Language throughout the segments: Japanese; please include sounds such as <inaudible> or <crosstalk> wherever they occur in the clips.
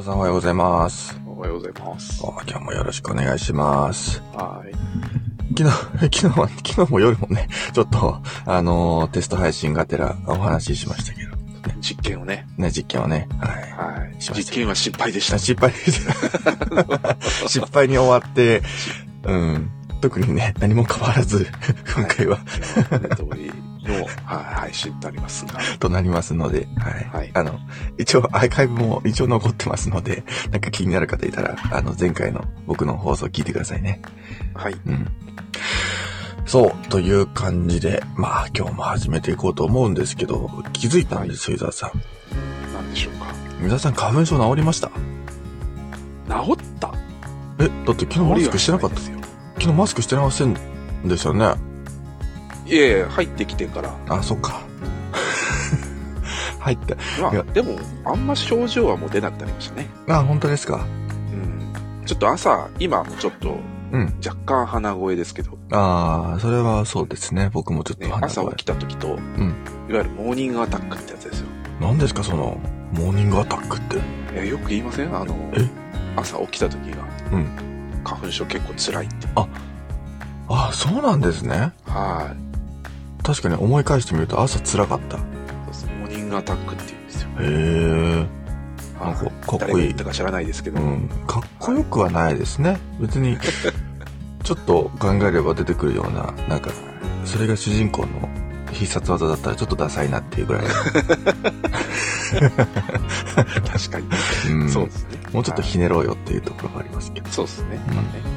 田さんおはようございます。おはようございます。あ今日もよろしくお願いします。はい。昨日、<laughs> 昨日は、昨日も夜もね、ちょっと、あのーテスト配信がてらお話ししましたけど、実験をね。ね、実験をね、はい。はい。実験は失敗でした。失敗です。失敗に終わって、<laughs> うん。特にね、何も変わらず、今回は、ネットフリの、はい、配信となりますが。となりますので、はい。はいあの、一応アーカイブも一応残ってますので、<laughs> なんか気になる方いたら、あの、前回の僕の放送聞いてくださいね。はい。うん。そう、という感じで、まあ今日も始めていこうと思うんですけど、気づいたんですよ、伊沢さん。何でしょうか。伊沢さん花粉症治りました？治った？え、だって昨日マスクしてなかったですよ。昨日マスクしてませんでしたよね。いやいや、入ってきてから。あ、そっか。<laughs> 入って。いやまあ、でも、あんま症状はもう出なくなりましたね。あ、本当ですか？うん。ちょっと朝、今もちょっと、うん。若干鼻声ですけど、ああ、それはそうですね。僕もちょっとね、鼻声朝起きた時と、んいわゆるモーニングアタックってやつですよ。何ですか、その、モーニングアタックって？いや、よく言いません？あのえ、朝起きた時が、うん花粉症結構辛いって。ああ、そうなんですね。はい。確かに思い返してみると朝辛かった。へそうそうモーニングアタックって言うんですよ。え。なんかはいかっこいい誰が言ったか知らないですけど。うん、かっこよくはないですね。別に、<laughs> ちょっと考えれば出てくるような、なんか、それが主人公の必殺技だったらちょっとダサいなっていうぐらい。確かに。うん、そうですね。もうちょっとひねろうよっていうところがありますけど。そうですね。うん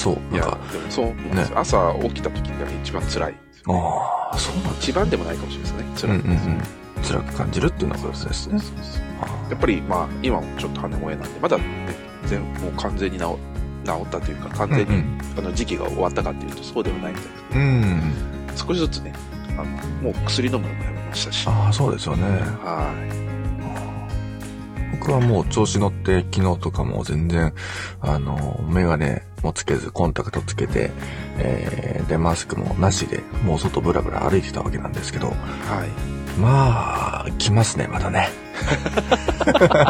そう、いやでもそう思うんですよ、朝起きた時が一番辛い。ああ、そうなんだ。一番でもないかもしれないですね。うんうん。うん。辛く感じるっていうのがことですね。そうそうあやっぱり、まあ、今もちょっと鼻声なんで、まだね、全もう完全に治治ったというか、完ー全に、うんあの時期が終わったかっていうと、そうではないみたいです。うん。うん。少しずつね、あの、もう薬飲むのもやめましたし。ああ、そうですよね。は僕はもう調子乗って昨日とかも全然、あの、メガネもつけず、コンタクトつけて、えー、で、マスクもなしで、もう外ブラブラ歩いてたわけなんですけど、い。はい。まあ、来ますね、まだね。なるほど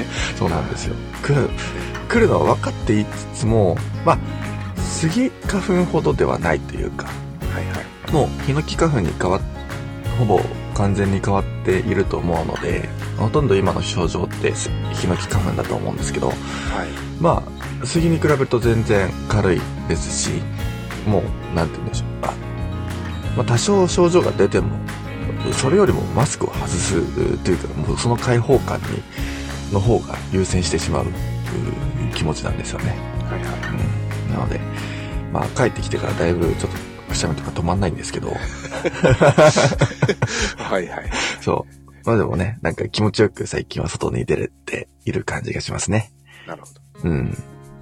ね。<laughs> そうなんですよ。来る、来るのは分かっていつつも、まあ、スギ花粉ほどではないというか、はいはい。もうヒノキ花粉に変わっ、ほぼ完全に変わっていると思うので、ほとんど今の症状ってすヒノキ花粉だと思うんですけど、はい。まあ、杉に比べると全然軽いですし、もう、なんて言うんでしょう。あまあ、多少症状が出ても、それよりもマスクを外すというか、もうその開放感に、の方が優先してしまうう気持ちなんですよね。はいはい。うん。なので、まあ、帰ってきてからだいぶちょっと、くしゃみとか止まんないんですけど、<laughs> はいはい。そう。まあでもね、なんか気持ちよく最近は外に出れている感じがしますね。なるほど。うん。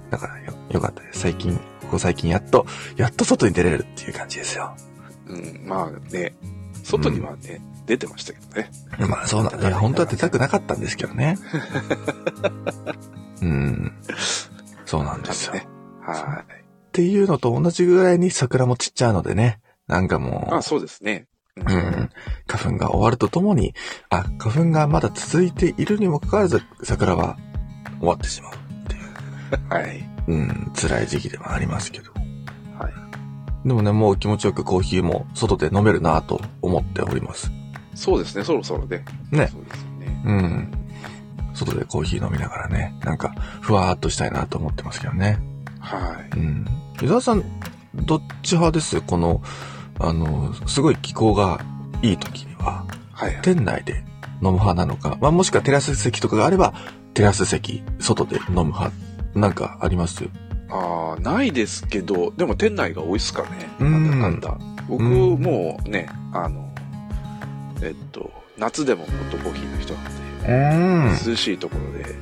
だからよ、よかったです。最近、ここ最近やっと、やっと外に出れるっていう感じですよ。うん、まあね、外にはね、出てましたけどね。まあそうなんだ。本当は出たくなかったんですけどね。<laughs> うん。そうなんですよ。ね。はっていうのと同じぐらいに桜も散っちゃうのでね。なんかい。もあ、そうですね。ううん。花粉が終わるとともに、あ、花粉がまだ続いているにもかかわらず、桜は終わってしまうっていう。はい。うん、辛い時期ではありますけど。はい。でもね、もう気持ちよくコーヒーも外で飲めるなと思っております。そうですね、そろそろね。ね。そうですよね。うん。外でコーヒー飲みながらね、なんか、ふわーっとしたいなと思ってますけどね。はい。うん。伊沢さん、どっち派です？この、あの、すごい気候がいい時には、はいはい。店内で飲む派なのか、まあ、もしくはテラス席とかがあれば、テラス席、外で飲む派、なんかあります？ああ、ないですけど、でも店内が多いっすかね。うなんんだかんだ。僕、うんもうね、あの、えっと、夏でもホットコーヒーの人なんうん。で、涼しいところで。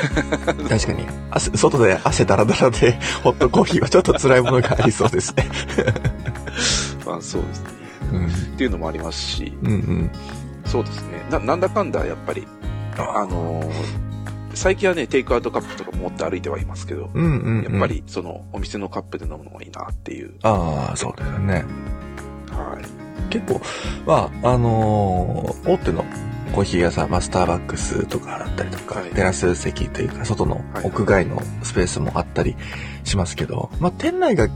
<laughs> 確かに、汗、外で汗だらだらで、ホットコーヒーはちょっと辛いものがありそうですね。<laughs> まあそうですね。うん。っていうのもありますし、うんうん。そうですね。な、なんだかんだやっぱり、あのー最近はね、テイクアウトカップとか持って歩いてはいますけど、うんうん、うん。やっぱ。りそのお店のカップで飲むのがいいなっていう。ああ、そうですよね。はい。結構、まあ、あのー大手のコーヒー屋さん、まあ、スターバックスとかだったりとか、はいテラス席というか、外のはい屋外のスペースもあったりしますけど、まあ、店内が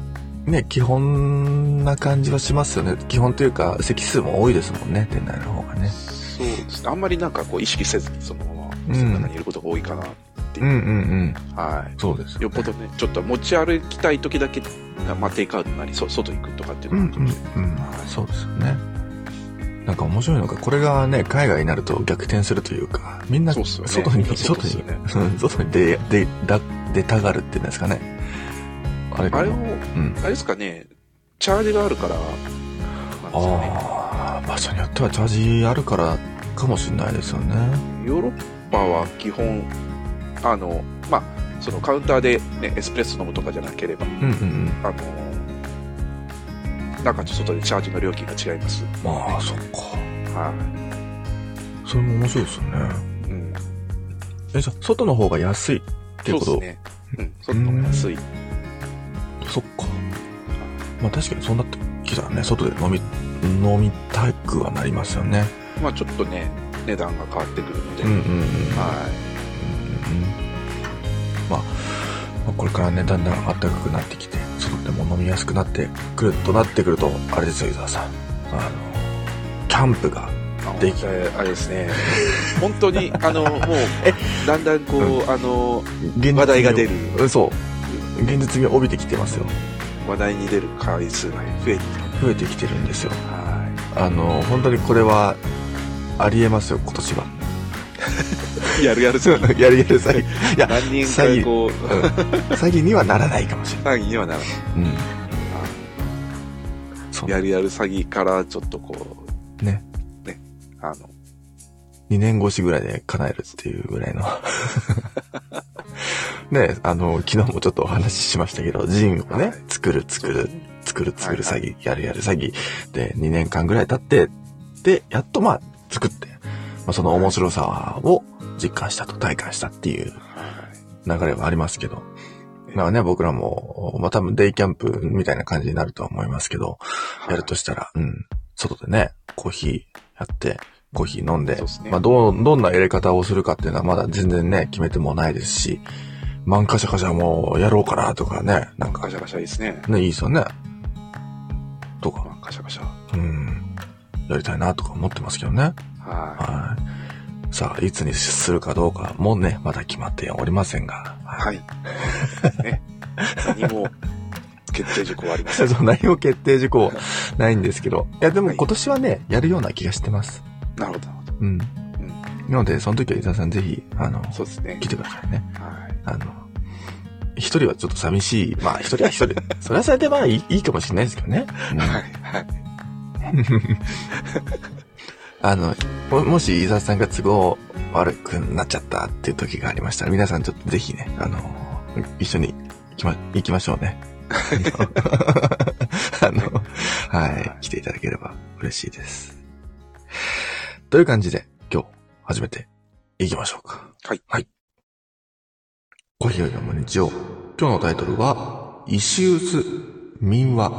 ね、基本な感じはしますよね。基本というか、席数も多いですもんね、店内の方がね。そうですね。あんまりなんかこう意識せずにそのまま、うんその中にいることが多いかな。うんうんうん。はそうですい。よっぽどね、ちょっと持ち歩きたい時だけ、まあ、テイクアウトなり、そ外行くとかっていううんうんのがあるかもしれない。うん。そうですよね。なんか面白いのが、これがね、海外になると逆転するというか、みんな外に、そう外に、外に出、出、だ出たがるっていうんですかね。あれあれも、うん。あれですかね、チャージがあるから、ね。ああ、場所によってはチャージあるからかもしれないですよね。ヨーロッパは基本、あの、まあ、そのカウンターで、ね、エスプレッソ飲むとかじゃなければ、うんうんうん。あの、中と外でチャージの料金が違います。まあ、そっか。はそれも面白いですよね。い。うん。え、じゃあ、外の方が安いっていうこと？そうですね。うん。外の方が安い。そっか。まあ確かにそうなってきたらね、外で飲み、飲みたくはなりますよね。まあちょっとね、値段が変わってくるので、うんうんうん。はうんまあ、まあこれからね、だんだん暖かくなってきて、外でも飲みやすくなってくるとなってくると、あれですよ、伊沢さん。あの、キャンプが、い。あできあれあれですね。<laughs> 本当に、あの、もう、だんだんこう、あの、現実味を話題が出るうんそう。現実味を帯びてきてますよ。話題に出る回数が増えてき増えてきてるんですよ。た。はあの、本当にこれは、ありえますよ、今年は。い。やるやる詐欺。<laughs> やるやる詐欺。いや、何人か詐欺こう、詐欺にはならないかもしれない。詐欺にはならない。うん。やるやる詐欺からちょっとこね。う、ね、あの、2年越しぐらいで叶えるっていうぐらいの。<laughs> ね、あの、昨日もちょっとお話ししましたけど、ジンをね、はい作る作る、作る作るはい詐欺、やるやる詐欺で2年間ぐらい経って、で、やっとまあ作って、まあ、その面白さを実感したと、体感したっていうは流れはありますけど。い。まあね、僕らも、まあ多分デイキャンプみたいな感じになるとは思いますけど、はいやるとしたら、うん、外でね、コーヒーやって、コーヒー飲んで、まあどう、どんな入れ方をするかっていうのはまだ全然ね、決めてもないですし、マンカシャカシャもうやろうかなとかね、なんかカシャカシャいいですね。ね、いいですよね。とか、カシャカシャ。うん、やりたいなとか思ってますけどね。ははい。さあ、いつにするかどうかもね、まだ決まっておりませんが。い。はい。ね。何も決定事項はありません。<laughs> そう、何も決定事項ないんですけど。いや、でもはい今年はね、やるような気がしてます。なるほど、なるほど。うん。なので、その時は伊沢さんぜひ、あの、そうですね来。てくださいね。はい。あの、一人はちょっと寂しい。まあ、一人は一人。それはそれでまあいいいいかもしれないですけどね。うんはい。はい。<laughs> あの、ももし伊沢さんが都合悪くなっちゃったっていう時がありましたら、皆さんちょっとぜひね、あの、一緒に行きま、行きましょうね。<laughs> あの、はい、来ていただければ嬉しいです。という感じで、今日、始めていきましょうか。はい。はい。コーヒーを読む日曜。今日のタイトルは、石臼民話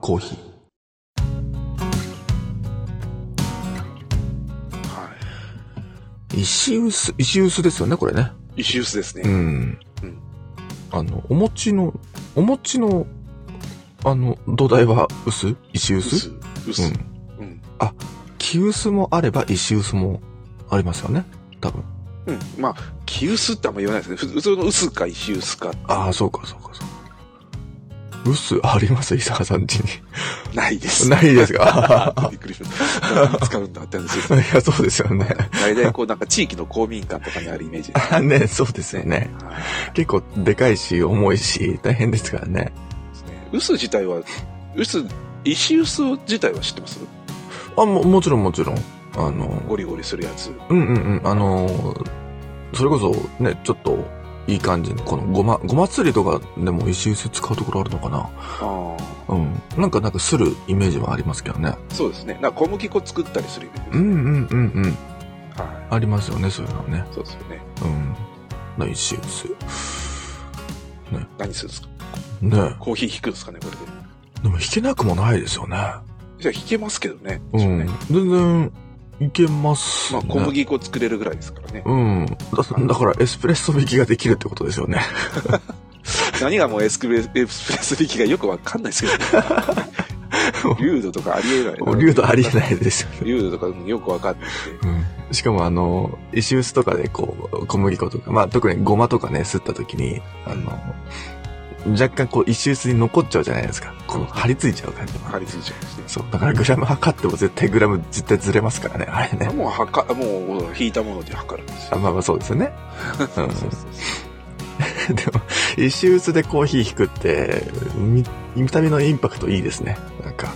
コーヒー。石臼、石臼ですよね、これね。石臼ですね。うん。うんあの、お餅の、お餅の、あの、土台は薄？石臼？薄。薄。うん。うん。木臼もあれば石臼もありますよね。多分。うん。まあ、木臼ってあんま言わないですね。普通の薄か石臼かああ、そうか、そうか、そうか。臼あります？伊沢さん家に。ないです。ないですか？<laughs> びっくりしました。<laughs> 使うんだって話ですよ。いや、そうですよね。大体こうなんか地域の公民館とかにあるイメージですあ <laughs> ね、そうですよね。はい結構でかいし、重いし、大変ですからね。ですね。臼自体は、臼、石臼自体は知ってます？あ、も、もちろんもちろん。あの、ゴリゴリするやつ。うんうんうん。あのーそれこそね、ちょっといい感じに、このごま、ごま釣りとかでも石臼使うところあるのかな？あうん。なんかなんかするイメージはありますけどね。あ。そうですね。なんか小麦粉作ったりするイメージ。うんうんうんうん。はありますよね、そういうのね。い。そうですよね。うん。な石臼。何するんですか？ねコーヒー引くんですかね、これで。でも弾けなくもないですよね。じゃあ引けますけどね。うん。全然、いけます、ね。まあ小麦粉作れるぐらいですからね。うん。だだからエスプレッソ引きができるってことですよね。<laughs> 何がもうエスプレッソ力がよくわかんないですけど、ね、<laughs> 流度とかありえない。流度ありえないですよね。流度とかよくわかんない。うん。しかもあの、石臼とかでこう、小麦粉とか、まあ特にごまとかね、すった時に、あの、若干こう石臼に残っちゃうじゃないですか。こう張り付いちゃう感じも。張り付いちゃうね。そう。だからグラム測っても絶対グラム絶対ずれますからね、あれね。もうはか、もう引いたもので測るんですよ。あまあまあそうですよね。うん <laughs> でも、石臼でコーヒー引くって、み見た目のインパクトいいですね。なんか、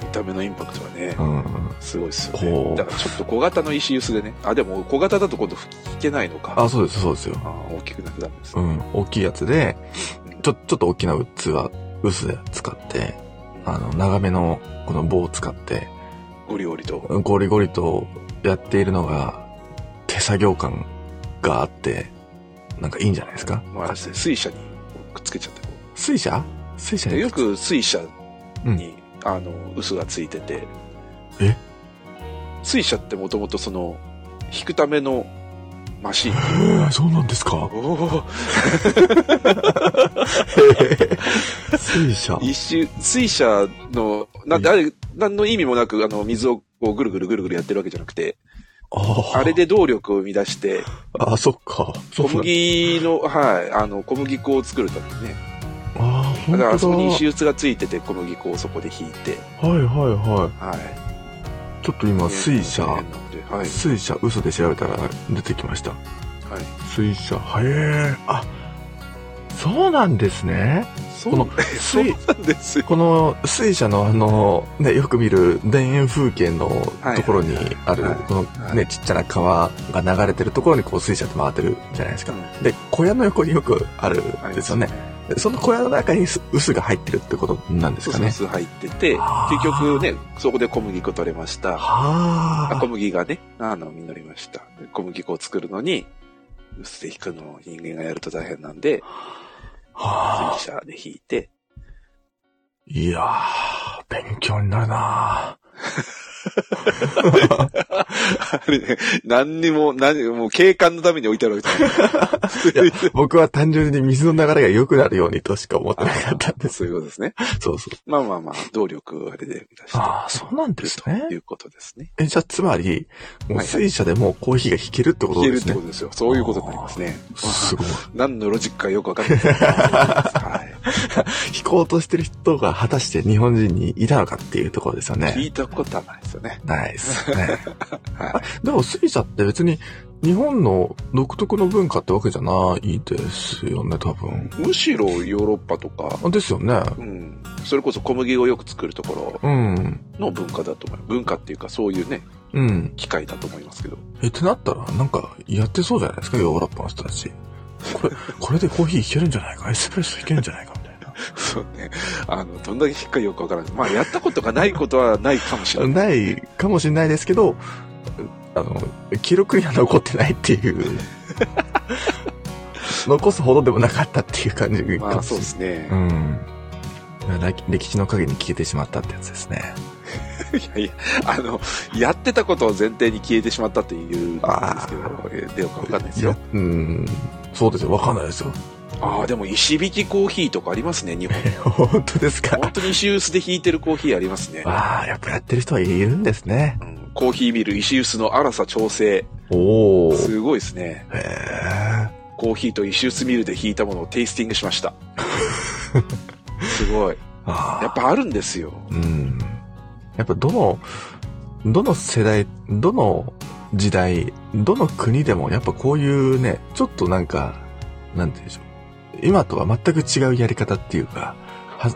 見た目のインパクトはねう、ん。すごいですよこね。うだからちょっと小型の石臼でね。あ、でも小型だと今度引けないのか。あ、そうです、そうですよ。あ大きくなくなるんですね。うん。大きいやつで、ちょ、ちょっと大きな器、薄で使って、あの、長めのこの棒を使って、ゴリゴリと。ゴリゴリとやっているのが、手作業感があって、なんかいいんじゃないですか？まあ、水車にくっつけちゃってこ水車？水車よく水車うんに、あの、薄がついてて。え？水車ってもともとその、引くためのマシン。へーそうなんですか？おお水車一周、水車の、なんで、あれ、何の意味もなく、あの、水をこうぐるぐるぐるぐるやってるわけじゃなくて、あーあれで動力を生み出して、あ、そっか。小麦の、はい、あの、小麦粉を作るためにね。あー、ほんとだ。だから、そこに石臼がついてて、小麦粉をそこで引いて、はいはいははい。い。ちょっと今、水車、はい。水車、嘘で調べたら出てきました。はい。水車、はえー。あ、そうなんですね。この <laughs> 水、なんですよ。この水車のあの、ね、よく見る田園風景のところにあるはい、このはいね、ちっちゃな川が流れてるところにこう水車って回ってるじゃないですか。うんで、小屋の横によくあるんですよね。。でその小屋の中に臼が入ってるってことなんですかね。そうそう、入ってて、結局ね、そこで小麦粉取れました。小麦がね、あの、実りました。で小麦粉を作るのに、薄で引くのを人間がやると大変なんで。水車で引いて、いやー、勉強になるな <laughs> あれね、何にも、何にも、もう景観のために置いてあるわけじゃない。僕は単純に水の流れが良くなるようにとしか思ってなかったんです。そういうことですね。そうそう。まあまあまあ、動力をあれで出して。ああ、そうなんですねと。いうことですね。え、じゃあ、つまり、もうはい水車でもうコーヒーが引けるってこと消えるっですね。てことですよ。そういうことになりますね。すごい。何のロジックかよくわかんない。はい。<laughs> 引こうとしてる人が果たして日本人にいたのかっていうところですよ聞ね。いたことはないですよね。ないですね。<laughs> はでも水車って別に日本の独特の文化ってわけじゃないですよね、多分。い。むしろヨーロッパとか、あですよね。うん。それこそ小麦をよく作るところうん。の文化だと思う。文化っていうかそういうね、うん。機械だと思いますけど。え、ってなったら、なんか、やってそうじゃないですか、ヨーロッパの人たち。これ、<laughs> これでコーヒーいけるんじゃないか、エスプレッソいけるんじゃないか、みたいな。そうね。あの、どんだけ引っかよくわからない。まあ、やったことがないことはないかもしれない。<laughs> ないかもしれないですけど、あの、記録には残ってないっていう。<laughs> 残すほどでもなかったっていう感じかまあ。そうですねう。ん。歴歴史の陰に消えてしまったってやつですね。<laughs> いやいや、あの、やってたことを前提に消えてしまったっていうんですけどあ、えでよくわかんないですよ。、うん。そうですよ、わかんないですよ。ああ、でも石引きコーヒーとかありますね、日本。<laughs> 本当ですか？本当に石臼で引いてるコーヒーありますね。ああ、やっぱやってる人はいるんですね。うんコーヒーミル、石臼の粗さ調整。おすごいですね。え。コーヒーと石臼ミルで引いたものをテイスティングしました。<laughs> すごい。ああ。やっぱあるんですよ。うん。やっぱどの、どの世代、どの時代、どの国でもやっぱこういうね、ちょっとなんか、なんて言うんでしょう。今とは全く違うやり方っていうか、は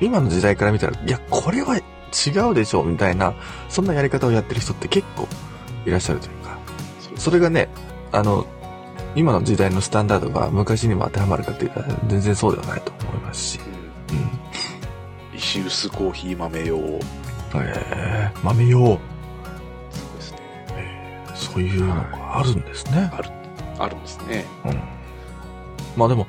今の時代から見たら、いや、これは違うでしょ、みたいな、そんなやり方をやってる人って結構いらっしゃるというか、それがね、あの、今の時代のスタンダードが昔にも当てはまるかっていうと、全然そうではないと思いますし、うんうん。石臼コーヒー豆用。えー、豆用。そうですね。そういうのがあるんですね。あるんですね。うん。まあでも、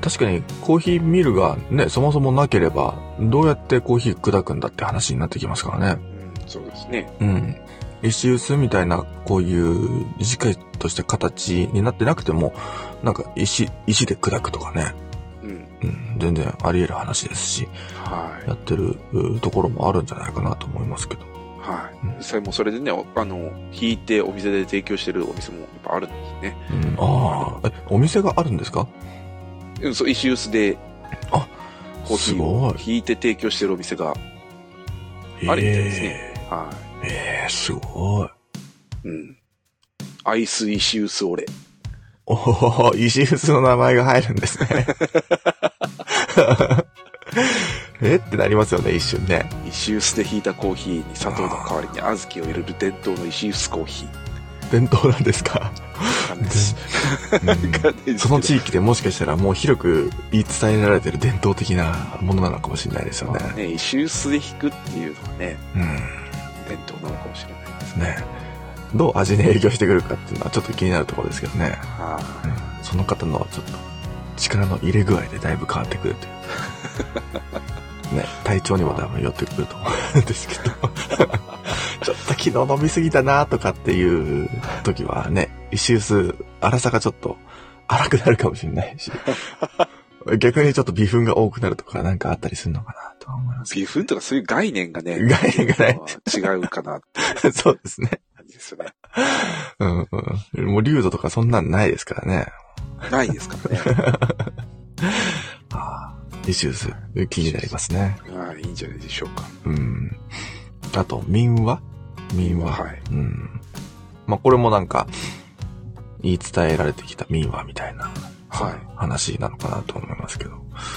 確かにコーヒーミルがね、そもそもなければ、どうやってコーヒー砕くんだって話になってきますからね。うんそうですね。うん。石臼みたいな、こういう短いとした形になってなくても、なんか石、石で砕くとかね、うん。うん、全然あり得る話ですし、はい。やってるうところもあるんじゃないかなと思いますけど。はい。うん実際もうそれでね、おあの、引いてお店で提供してるお店もやっぱあるんですね。うん、ああ、え、お店があるんですか？うん、そう、石臼で、あコーヒーをすごい引いて提供してるお店が、あるみたいですねはえーえーすごい。い。うん。アイス石臼オレ。おお、石臼の名前が入るんですね。<laughs> え？<laughs> ってなりますよね、一瞬ね。石臼で引いたコーヒーに砂糖の代わりに小豆を入れる伝統の石臼コーヒー。伝統なんですか？うんその地域でもしかしたらもう広く言い伝えられてる伝統的なものなのかもしれないですよね。まあね、石臼で引くっていうのはね、うん。伝統なのかもしれないです。ね。どう味に影響してくるかっていうのはちょっと気になるところですけどね。はうんその方のちょっと力の入れ具合でだいぶ変わってくるという。ね、体調にも多分寄ってくると思うん <laughs> ですけど。<laughs> ちょっと昨日飲みすぎたなとかっていう時はね、石臼、粗さがちょっと粗くなるかもしれないし。<laughs> 逆にちょっと微粉が多くなるとかなんかあったりするのかなとは思いますい。微粉とかそういう概念がね、概念がない違うかなそうですね。ですよね。うんうん。もう流度とかそんなんないですからね。ないですからね。ああ、石臼、気になりますね。まあ、いいんじゃないでしょうか。うん。あと、民話？民話。はい。うん。まあ、これもなんか、言い伝えられてきた民話みたいな、はい話なのかなと思いますけど。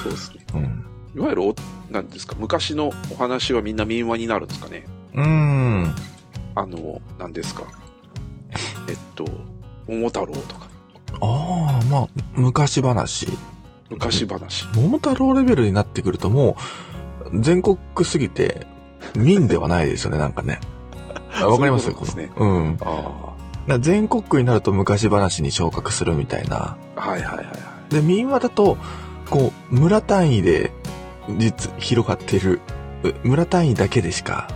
そうですね。うん。いわゆるお、なんですか、昔のお話はみんな民話になるんですかね？うーん。あの、なんですか？えっと、桃太郎とか、ああ、まあ、昔話。昔話。桃太郎レベルになってくるともう、全国すぎて、民ではないですよね、<laughs> なんかね。あわかります？そういうことですねうん。全国区になると昔話に昇格するみたいな。あ。はいはいはいはい。で、民話だと、こう、村単位で、実、広がっている、う村単位だけでしか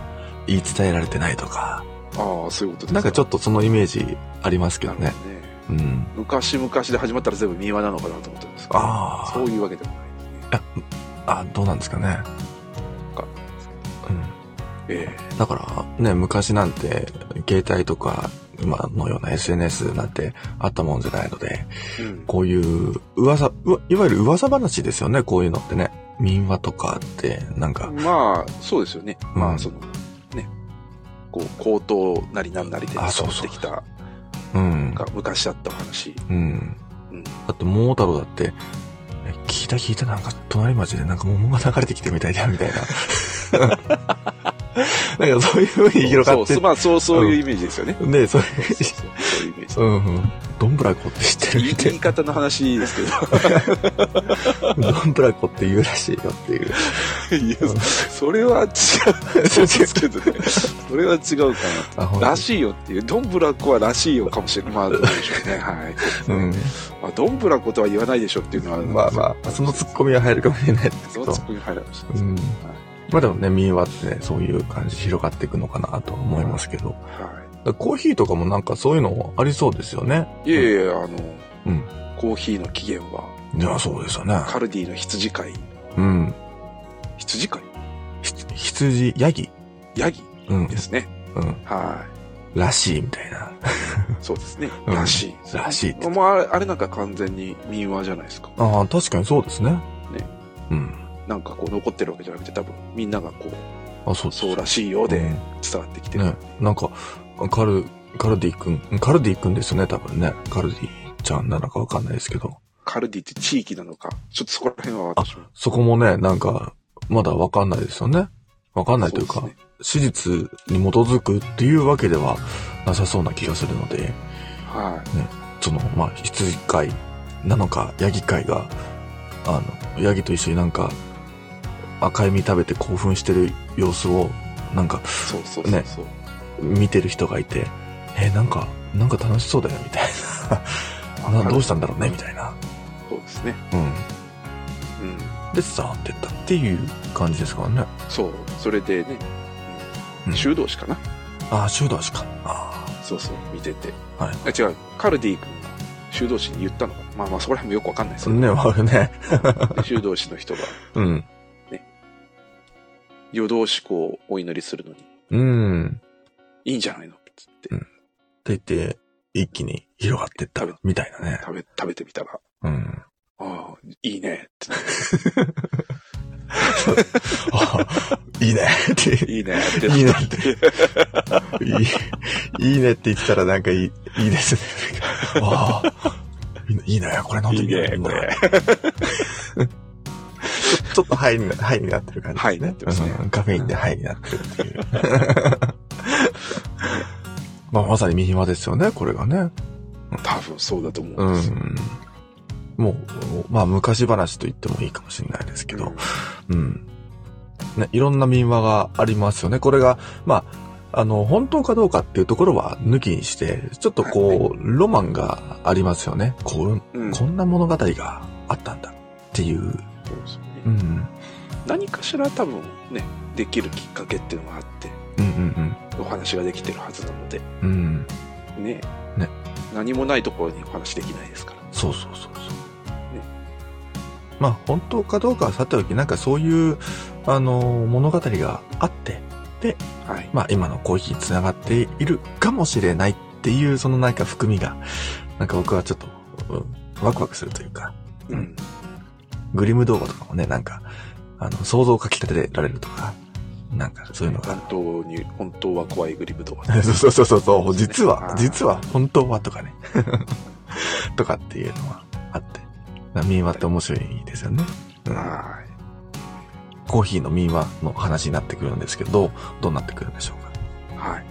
言い伝えられてないとか、ああ、そういうことですなんかちょっっとそのイメージありますけどね。ね。うん。昔々で始まったら全部民話なのかなと思ったんですけど、あそういうわけでもないですね。あ、あ、どうなんですかね。うん。えだからね、昔なんて、携帯とか、今のような SNS なんてあったもんじゃないので、えうん。こういう噂、うわいわゆる噂話ですよね、こういうのってね。民話とかって、なんか、まあ、そうですよね。うんまあ、その、ね、こう、高等なりなんなりで伝わあそうそうってきた、うん。が昔あったお話。うん。うん。だって桃太郎だって、え聞いた聞いたなんか隣町でなんか桃が流れてきてみたいだみたいな。<laughs> なんかそういう風に広がってそうそう、まあ、そう、そういうイメージですよね。うそうそういうイメージ。うんうん。どんぶらこって知ってるみたい言い方の話ですけど。な。どんぶらこって言うらしいよっていう。いや、それは違う。そうですけどね。それは違うかあ、な。ほんらしいよっていう、どんぶらこはらしいよかもしれない。まあ、どうでしょうね。はい。うん。まあ、どんぶらことは言わないでしょっていうのは、まあまあ、そのツッコミは入るかもしれないですけどそのツ。ッコミ入るかもしれないうん。まあでもね、民話ってね、そういう感じ広がっていくのかなと思いますけど。はだからコーヒーとかもなんかそういうのありそうですよね。い。いやいやあの、うんコーヒーの起源は、いや、そうですよね。カルディの羊飼い。うん。羊飼い？ひ羊、ヤギ？ヤギうんで。すね。うん。はらしいみたいな。い。そうですね。うんらしい。らしいって。もうあれあれなんか完全に民話じゃないですか。ああ、確かにそうですね。ね。うん。なんかこう残ってるわけじゃなくて多分みんながこう、あ、そう。そうらしいようでうん伝わってきてる。ね。なんか、カル、カルディ君、カルディ君ですよね、多分ね。カルディちゃんなのかわかんないですけど。カルディって地域なのか、ちょっとそこら辺は私も。そこもね、なんか、まだわかんないですよね。わかんないというか、そうね史実に基づくっていうわけではなさそうな気がするので、はその、まあ、羊飼いなのか、ヤギ飼いが、あの、ヤギと一緒になんか、赤い実食べて興奮してる様子を、なんか、い。そうそうそうそう。見てる人がいて、え、なんか、なんか楽しそうだよ、みたいな。<laughs> などうしたんだろうね、みたいな。そうですね。うん。うん。で、さーってったっていう感じですからね。そう。それでね、うん修道士かな、ああ、修道士か。あそうそう、見てて。あ。はい。あ違う、カルディ君が修道士に言ったのかなまあまあ、そこら辺もよくわかんないですけど、ね、まあね。で <laughs> 修道士の人がうん。夜通しこう、お祈りするのに、うん。いいんじゃないのつってうんって言って、一気に広がってったみたいなね。食べ、食べてみたら、うん。ああ、いいねって。<laughs> あいいねって。いいねって。いいねっていい、いいねって言ってたらなんかいい、いいですね。ああ、いいねこれ飲んでみよういいねこれ。ちょっとハイにな、ハイになってる感じね。ハイになってますねうんカフェインでハイになってるっていう。まあ、まさにミヒマですよね、これがね。多分そうだと思ううんですよ。ん。もう、まあ、昔話と言ってもいいかもしれないですけど、うん。ね、いろんな民話がありますよね。これが、まあ、あの、本当かどうかっていうところは抜きにして、ちょっとこう、ロマンがありますよね。こう、うん。こんな物語があったんだっていう。そうですねうん。何かしら多分ね、できるきっかけっていうのがあって、お話ができてるはずなので、うん。うん。ね。ね何もないところにお話できないですから。そうそうそうそう。まあ、本当かどうかはさておき、なんかそういう、あの、物語があって、はい。まあ今のコーヒーにつながっているかもしれないっていう、そのなんか含みが、なんか僕はちょっと、うんワクワクするというか、うん。グリム動画とかもね、なんか、あの、想像をかき立てられるとか、なんかそういうのが。本当に、本当は怖いグリムドア。<laughs> そうそうそうそう、実は、実は、本当はとかね。<laughs> とかっていうのはあって。民話って面白いですよね。うんはコーヒーの民話の話になってくるんですけど、どうなってくるんでしょうか。い。はい。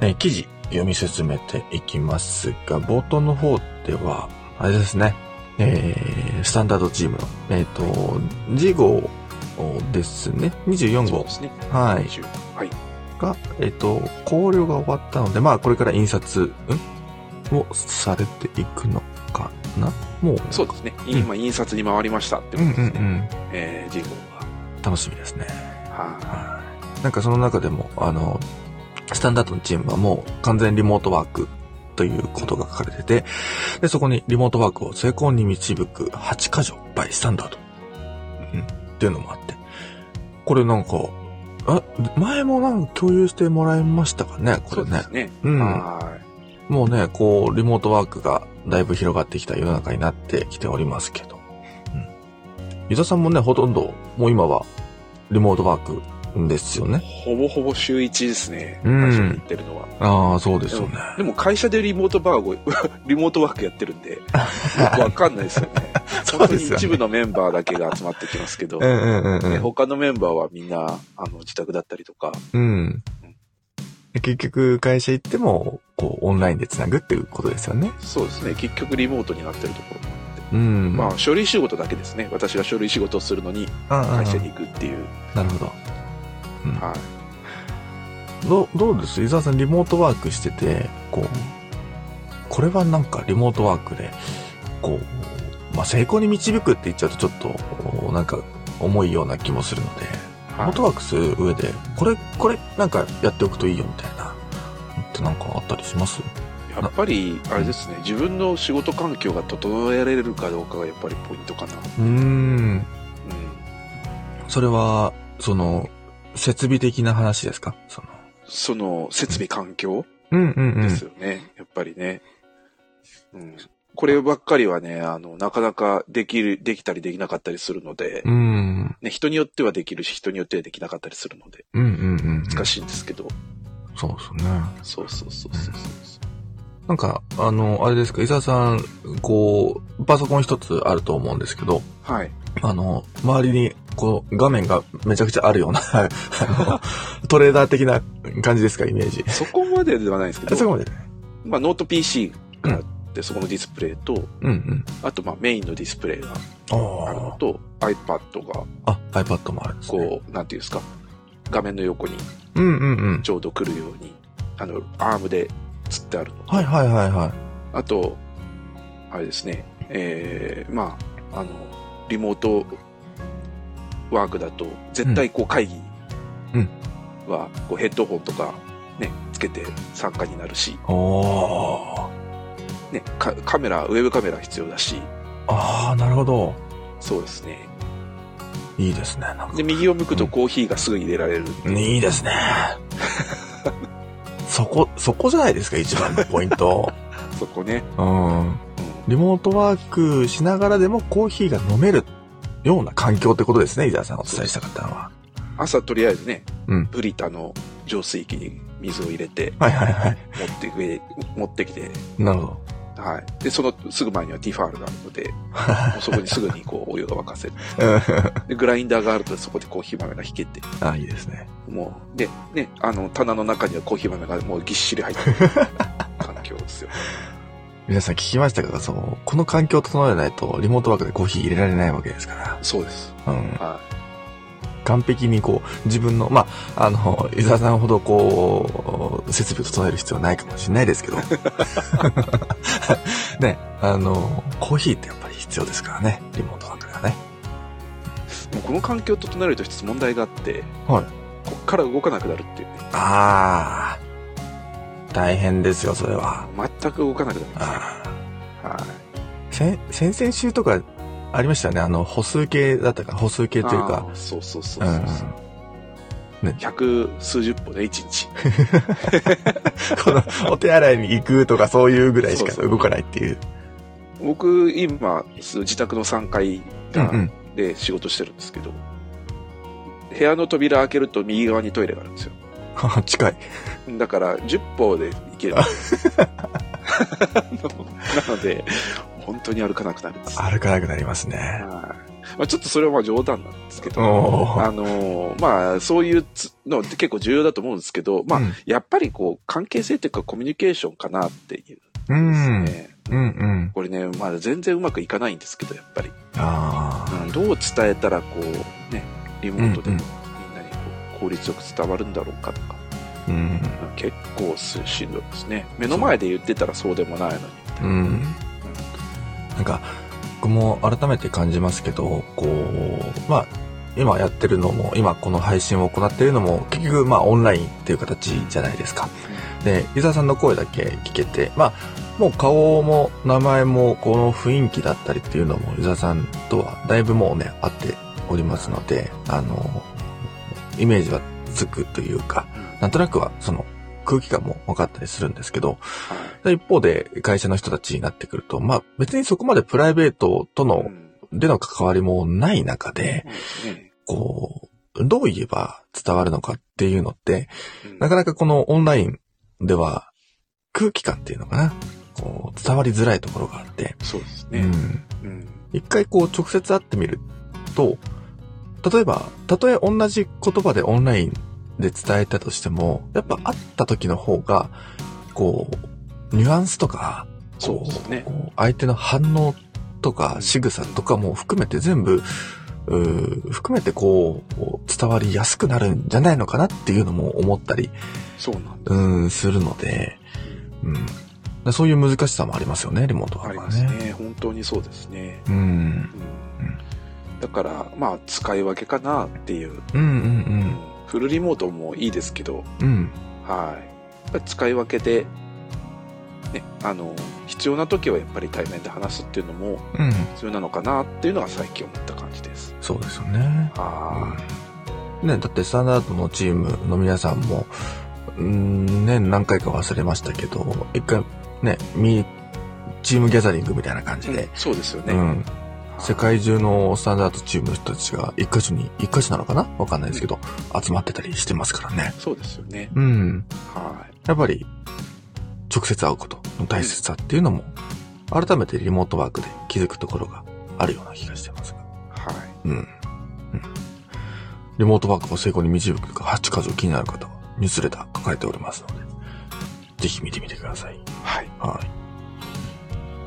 えー記事読み進めていきますが、冒頭の方では、あれですね、えー、スタンダードチームの、えっ、と、次号ですね、24号ですね。はい20はい。が、えっ、と、考慮が終わったので、まあ、これから印刷、ん？をされていくのかな？もう、そうですね。ん今、印刷に回りましたってうんうんうことですね。ん。えー、ジゴ楽しみですね。が。ははい。なんかその中でも、あの、スタンダードのチームはもう完全リモートワークということが書かれてて、で、そこにリモートワークを成功に導く8箇条 by スタンダード。うん。っていうのもあって。これなんか、あ、前もなんか共有してもらいましたかね？い。これねそうです。ね。うんはもうね、こう、リモートワークがだいぶ広がってきた世の中になってきておりますけど。うん。ユザさんもね、ほとんど、もう今は、リモートワークですよい。ね。ほぼほぼ週1ですね。うん会社に行ってるのは。ああ、そうですよね。でも会社でリモートバーゴ、<laughs> リモートワークやってるんで、よ <laughs> くわかんないですよね。<laughs> そうですよね一部のメンバーだけが集まってきますけど、うんうんうんうん。ね他のメンバーはみんな、あの、自宅だったりとか、うん。で結局、会社行っても、こう、オンラインで繋ぐっていうことですよね。そうですね、結局リモートになってるところもあって、うん。まあ、書類仕事だけですね。私が書類仕事をするのにあ会社に行くっていう。なるほど。うんはい。どう、どうです？伊沢さん、リモートワークしてて、こう、これはなんかリモートワークで、こう、まあ、成功に導くって言っちゃうとちょっと、なんか、重いような気もするので、リモはいートワークする上で、これ、これ、なんかやっておくといいよみたいな、のってなんかあったりします？やっぱり、あれですね、自分の仕事環境が整えられるかどうかがやっぱりポイントかな。うーん。うん。それは、その、設備的な話ですか？その。その、設備環境？うんうんうん。ですよね。やっぱりね。うん。こればっかりはね、あの、なかなかできる、できたりできなかったりするので、うん。ね、人によってはできるし、人によってはできなかったりするので、うんうんうん。難しいんですけど、そうですね。そうそうそうそうそう。なんか、あの、あれですか、伊沢さん、こう、パソコン一つあると思うんですけど、はい。あの、周りに、こう、画面がめちゃくちゃあるような、<laughs> <laughs> トレーダー的な感じですか、イメージ。そこまでではないですけど、あそこまでね。まあ、ノート PC があって、そこのディスプレイと、うんうん。あと、まあ、メインのディスプレイがあるのあと、iPad が、あ。あ、iPad もあるんですね。こう、なんていうんですか、画面の横にうんうんうん。ちょうど来るように、あの、アームで釣ってあるのとはいはいはいはい。あと、あれですね、えー、まあ、あの、リモートワークだと、絶対こう会議うんは、こうヘッドホンとか、ね、つけて参加になるし。ね、カカメラ、ウェブカメラ必要だし、ああ、なるほど。そうですね。いいですね。で、右を向くとコーヒーがすぐ入れられる。いいですね。<laughs> そこ、そこじゃないですか、一番のポイント。<laughs> そこね。うん。うんリモートワークしながらでもコーヒーが飲めるような環境ってことですね、伊沢さんがお伝えしたかったのは。朝とりあえずね、うんブリタの浄水器に水を入れて、はいはいはい。持って上、持ってきて、なるほど。はい。で、そのすぐ前にはティファールがあるので、<laughs> もうそこにすぐにこうお湯が沸かせる。<laughs> で、グラインダーがあるとそこでコーヒー豆が引けて、あいいですね。もう、で、ね、あの、棚の中にはコーヒー豆がもうぎっしり入ってる <laughs> 環境ですよ。皆さん聞きましたか？その、この環境を整えないとリモートワークでコーヒー入れられないわけですかそうです。ら。うん。は完璧にこう、自分の、まあ、あの、<laughs> 伊沢さんほどこう、設備を整える必要はないかもしれないですけど。<laughs> ね、あの、コーヒーってやっぱり必要ですからね。リモートワークがね。い。もうこの環境を整えると一つ問題があって、はい。こっから動かなくなるっていうね。ああ、大変ですよ、それは。全く動かなくなるんですよ。あはい。ー先、先々週とかありましたよね。あの、歩数計だったか、歩数計というかそうそうそううんそう。ね百数十歩で一日。<laughs> この、お手洗いに行くとかそういうぐらいしかそうそう動かないっていう。僕、今、自宅の3階がうんうん。で仕事してるんですけど、部屋の扉開けると右側にトイレがあるんですよ。<laughs> 近い。だから、10歩で行ける。<laughs> なので、本当に歩かなくなるんです。はい歩かなくなりますね。まあ、ちょっとそれはまあ冗談なんですけど、おーあのーまあ、そういうつのって結構重要だと思うんですけど、まあ、うんやっぱりこう、関係性っていうかコミュニケーションかなっていううですん。ね。うんうん。これね、まあ全然うまくいかないんですけど、やっぱり。ああ。うんどう伝えたらこう、ね、リモートでもうん効率よく伝わるんだろうかとか、うん。うん結構ししんどいですね。目の前で言ってたらそうでもないのに。うん。なんか、僕も改めて感じますけど、こう、まあ、今やってるのも、今この配信を行っているのも、結局、まあ、オンラインっていう形じゃないですか。で、伊沢さんの声だけ聞けて、まあ、もう顔も名前もこの雰囲気だったりっていうのも伊沢さんとはだいぶもうね、合っておりますので、あの、イメージはつくというか、なんとなくはその空気感も分かったりするんですけど、一方で会社の人たちになってくると、まあ別にそこまでプライベートとの、うんでの関わりもない中で、こう、どう言えば伝わるのかっていうのって、うんなかなかこのオンラインでは空気感っていうのかな、こう伝わりづらいところがあって、そうですね。うん。うん一回こう直接会ってみると、例えば、たとえ同じ言葉でオンラインで伝えたとしても、やっぱ会った時の方が、こう、ニュアンスとか、そうこですね。相手の反応とか仕草とかも含めて全部、含めてこう、伝わりやすくなるんじゃないのかなっていうのも思ったり、そうなんです。うん、するので、うん。だそういう難しさもありますよね、リモートワありークはね。ますね。本当にそうですね。うん。うんだから、まあ、使い分けかなっていう。うんうんフルリモートもいいですけど、うん。うん。はい。使い分けで、ね、あの、必要な時はやっぱり対面で話すっていうのもうん。必要なのかなっていうのが最近思った感じです。そうですよね。はね、だってスタンダードのチームの皆さんも、うん、年何回か忘れましたけど、一回ね、ミチームギャザリングみたいな感い。じで、そうですよね。うん。はい世界中のスタンダードチームの人たちが一箇所に、一箇所なのかな？わかんないですけど、集まってたりしてますからね。そうですよね。うん。はやっぱり、直接会うことの大切さっていうのも、改めてリモートワークで気づくところがあるような気がしてますが。い。はい。うん。うん。リモートワークを成功に導くか8箇条気になる方は、ニュースレター書かれておりますので、ぜひ見てみてください。はい。はい。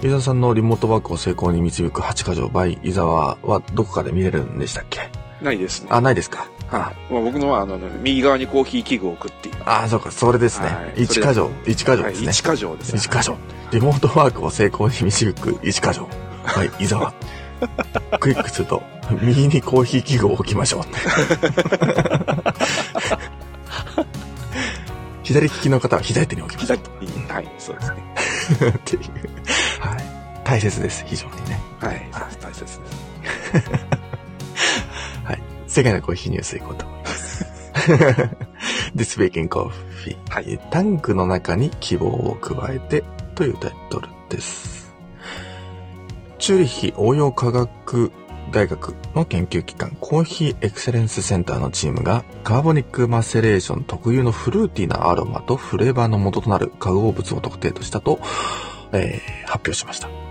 伊沢さんのリモートワークを成功に導く8箇条 by 伊沢はどこかで見れるんでしたっけ？ないですね。あ、ないですか？はい。まあ、僕のは、あの、右側にコーヒー器具を置くっていう。ああ、そうか、それですね。はい1箇条、1箇条はい。ですね。1箇条ですね。1箇条。リモートワークを成功に導く1箇条。はい、伊沢。<laughs> クリックすると、右にコーヒー器具を置きましょう。<laughs> 左利きの方は左手に置きます。左に、はい、そうですね。<laughs> っていう。はい。大切です、非常にね。はい、大切です。<laughs> はい。世界のコーヒーニュースいこうと思います。This Week in Coffee。はい。タンクの中に希望を加えてというタイトルです。チューリッヒ応用科学大学の研究機関コーヒーエクセレンスセンターのチームがカーボニックマセレーション特有のフルーティーなアロマとフレーバーの元となる化合物を特定としたと、えー発表しました。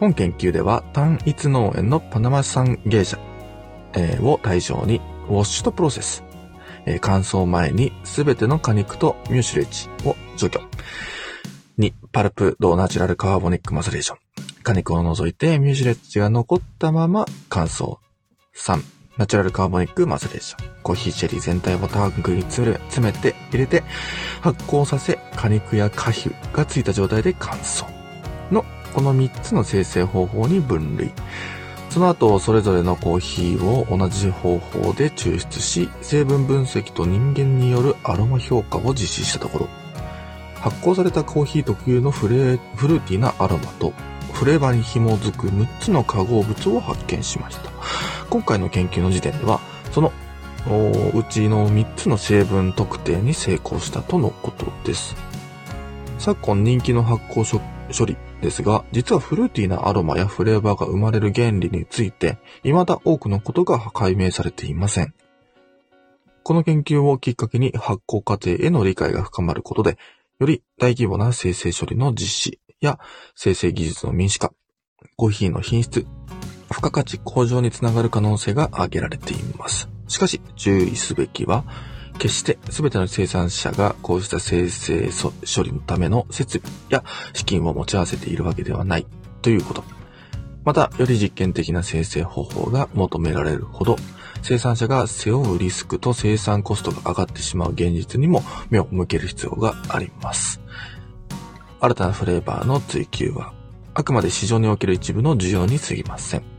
本研究では単一農園のパナマ産芸者、を対象にウォッシュとプロセス、えー乾燥前にすべての果肉とミューシュレッジを除去。2、パルプドナチュラルカーボニックマセレーション。果肉を除いてミューシュレッジが残ったまま乾燥。3、ナチュラルカーボニックマセレーション。コーヒーチェリー全体をタンクに詰め詰めて入れて発酵させ果肉や果皮がついた状態で乾燥。この3つの生成方法に分類。その後、それぞれのコーヒーを同じ方法で抽出し、成分分析と人間によるアロマ評価を実施したところ、発酵されたコーヒー特有のフレフルーティーなアロマと、フレーバーに紐づく6つの化合物を発見しました。今回の研究の時点では、そのうちの3つの成分特定に成功したとのことです。昨今人気の発酵処理ですが、実はフルーティーなアロマやフレーバーが生まれる原理について、未だ多くのことが解明されていません。この研究をきっかけに発酵過程への理解が深まることで、より大規模な生成処理の実施や生成技術の民主化、コーヒーの品質、付加価値向上につながる可能性が挙げられています。しかし、注意すべきは、決して全ての生産者がこうした生成処理のための設備や資金を持ち合わせているわけではないということ。また、より実験的な生成方法が求められるほど、生産者が背負うリスクと生産コストが上がってしまう現実にも目を向ける必要があります。新たなフレーバーの追求は、あくまで市場における一部の需要に過ぎません。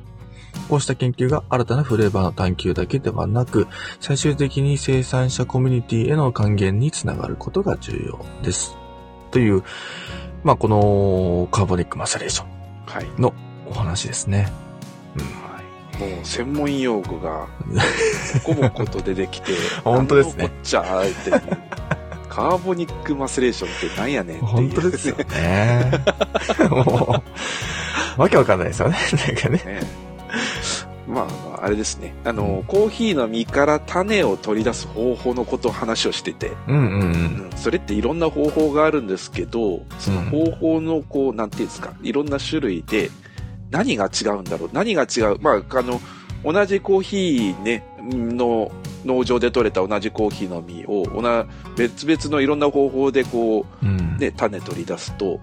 こうした研究が新たなフレーバーの探求だけではなく、最終的に生産者コミュニティへの還元につながることが重要です。という、まあ、このカーボニックマセレーションはい。のお話ですね。もう専門用語が、ボコボコと出てきて、本当ですねこっちゃーっていう。カーボニックマセレーションってなんやねんっていう。本当ですよね。<laughs> もう、わけわかんないですよね。なんかね。ね。まあまあ、あれですね。あの、コーヒーの実から種を取り出す方法のことを話をしてて、うんうんうん。うんそれっていろんな方法があるんですけど、その方法のこう、なんていうんですか、いろんな種類で、何が違うんだろう何が違うまあ、あの、同じコーヒーね、の農場で採れた同じコーヒーの実を、別々のいろんな方法でこうね、種取り出すと、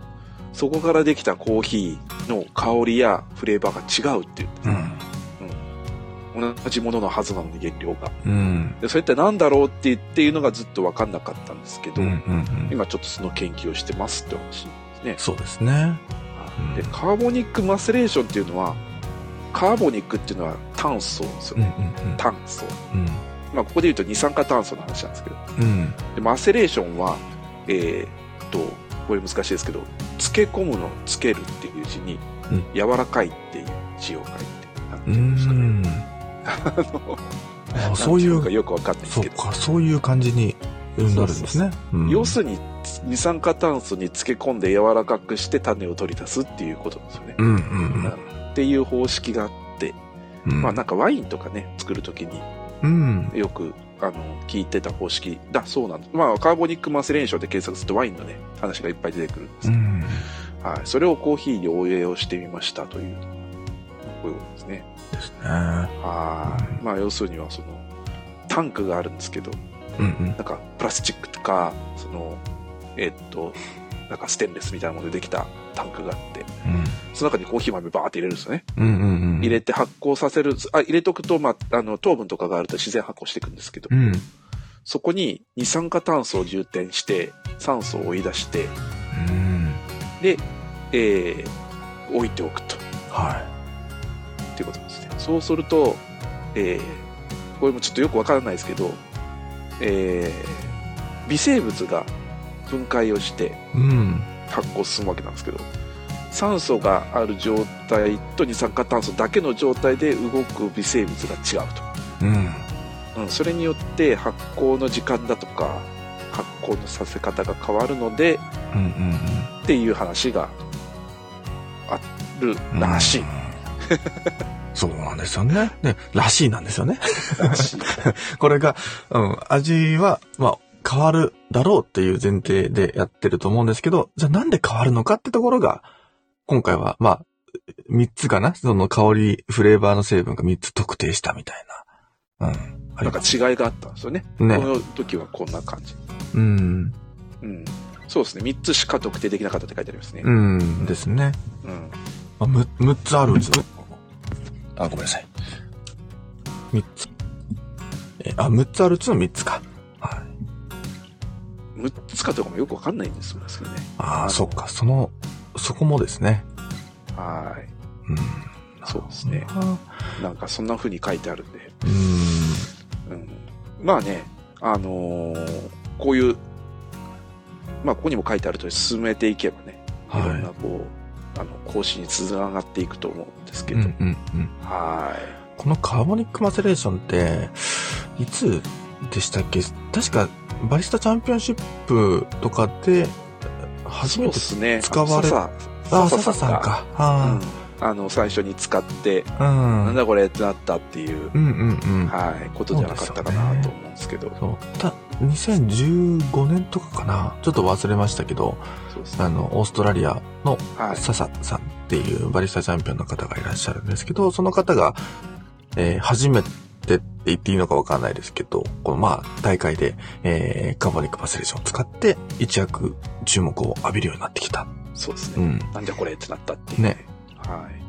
そこからできたコーヒーの香りやフレーバーが違うっていう。うん。同じもののはずなのに原料が。うん。でそれってなんだろうってっていうのがずっと分かんなかったんですけど、うんうんうん。今ちょっとその研究をしてますって話ですね。そうですね。うんで、カーボニックマセレーションっていうのは、カーボニックっていうのは炭素ですようんね。うん炭素。うん。まあ、ここで言うと二酸化炭素の話なんですけど。うん。で、マセレーションは、えーっと、これ難しいですけど、漬け込むの、つけるっていう字に、うん柔らかいっていう字を書いて、なんてういうんですかね。ん。あ <laughs> そういなんてのかう、よくわかんないですけど。そうか、そういう感じになるんですね。うん要するに、二酸化炭素に漬け込んで柔らかくして種を取り出すっていうことですよね。うんうんっていう方式があって、うん。まあなんかワインとかね、作るときにうん。よく、あの、聞いてた方式だそうなんです。まあカーボニックマセレーションで検索するとワインのね、話がいっぱい出てくるんですけど、うん。はい。それをコーヒーに応用してみましたという、こういうことですね。ですね。はい。まあ要するにはその、タンクがあるんですけど、うんうん。なんかプラスチックとか、その、えっと、なんかステンレスみたいなものでできたタンクがあって、その中にコーヒー豆バーって入れるんですよね。うんうんうん。入れて発酵させる、あ、入れとくと、まあ、あの、糖分とかがあると自然発酵していくんですけど、うん。そこに二酸化炭素を充填して、酸素を追い出して、うん。で、えー、置いておくと。はことですね。そうすると、えー、これもちょっとよくわからないですけど、えー、微生物が分解をしてうん。発酵進むわけなんですけど酸素がある状態と二酸化炭素だけの状態で動く微生物が違ううん。と、うん、それによって発酵の時間だとか発酵のさせ方が変わるのでうんうんっていう話があるうん。らしいうん。<laughs> そうなんですよね。ね、らしいなんですよね。<laughs> これが、うん、味は、まあ、変わるだろうっていう前提でやってると思うんですけど、じゃあなんで変わるのかってところが、今回は、まあ、3つかな？その香り、フレーバーの成分が3つ特定したみたいな。うん。あなんか違いがあったんですよねねこ。の時はこんな感じうん。うんそうですね3つしか特定できなかったって書いてありますねうんですね。うんあ、む、6つあるんですよ。あ、ごめんなさい。3つ。え、あ、6つあるうちの3つか。はい。6つかどうかもよくわかんないんですよねああ、そっか。その、そこもですね。はいうん。そうですねあなんかそんな風に書いてあるんで、ーうん。うん、まあねあのーこういうまあここにも書いてある通り進めていけばねいろんなはこう、あの講師につながっていくと思うんですけい。ど、うんうんうん。はこのカーボニックマセレーションって、いつでしたっけ？確か、バリスタチャンピオンシップとかで、初めて、ですね使われさあ、さ笹さんがか。うはんあの最初に使って、い。うん。なんだこれってなったっていう、うんうんうん。はい、ことじゃなかったかなと思うんですけどそう。た、2015年とかかな。ちょっと忘れましたけど、ね。あの、オーストラリアのはい。笹さんっていうバリスタチャンピオンの方がいらっしゃるんですけど、その方が、えー初めてって言っていいのかわかんないですけど、このまあ、大会で、えーカーボニックパセレーションを使って、一躍注目を浴びるようになってきた。そうですね、うん。なんじゃこれってなったっていう。ね。はい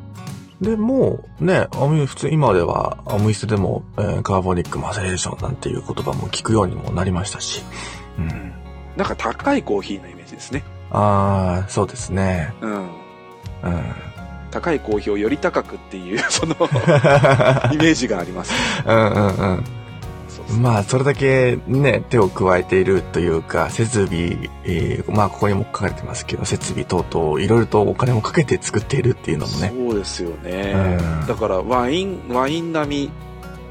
で、もうね、普通今では、アムイスでも、えーカーボニックマセレーションなんていう言葉も聞くようにもなりましたし。うん。なんか高いコーヒーのイメージですね。ああ、そうですね。うん。うん。高いコーヒーをより高くっていう、その、<laughs> イメージがあります。うんうんうん。まあ、それだけね、手を加えているというか、設備、えーまあ、ここにも書かれてますけど、設備等々、いろいろとお金もかけて作っているっていうのもね、そうですよね。うん。だから、ワイン、ワイン並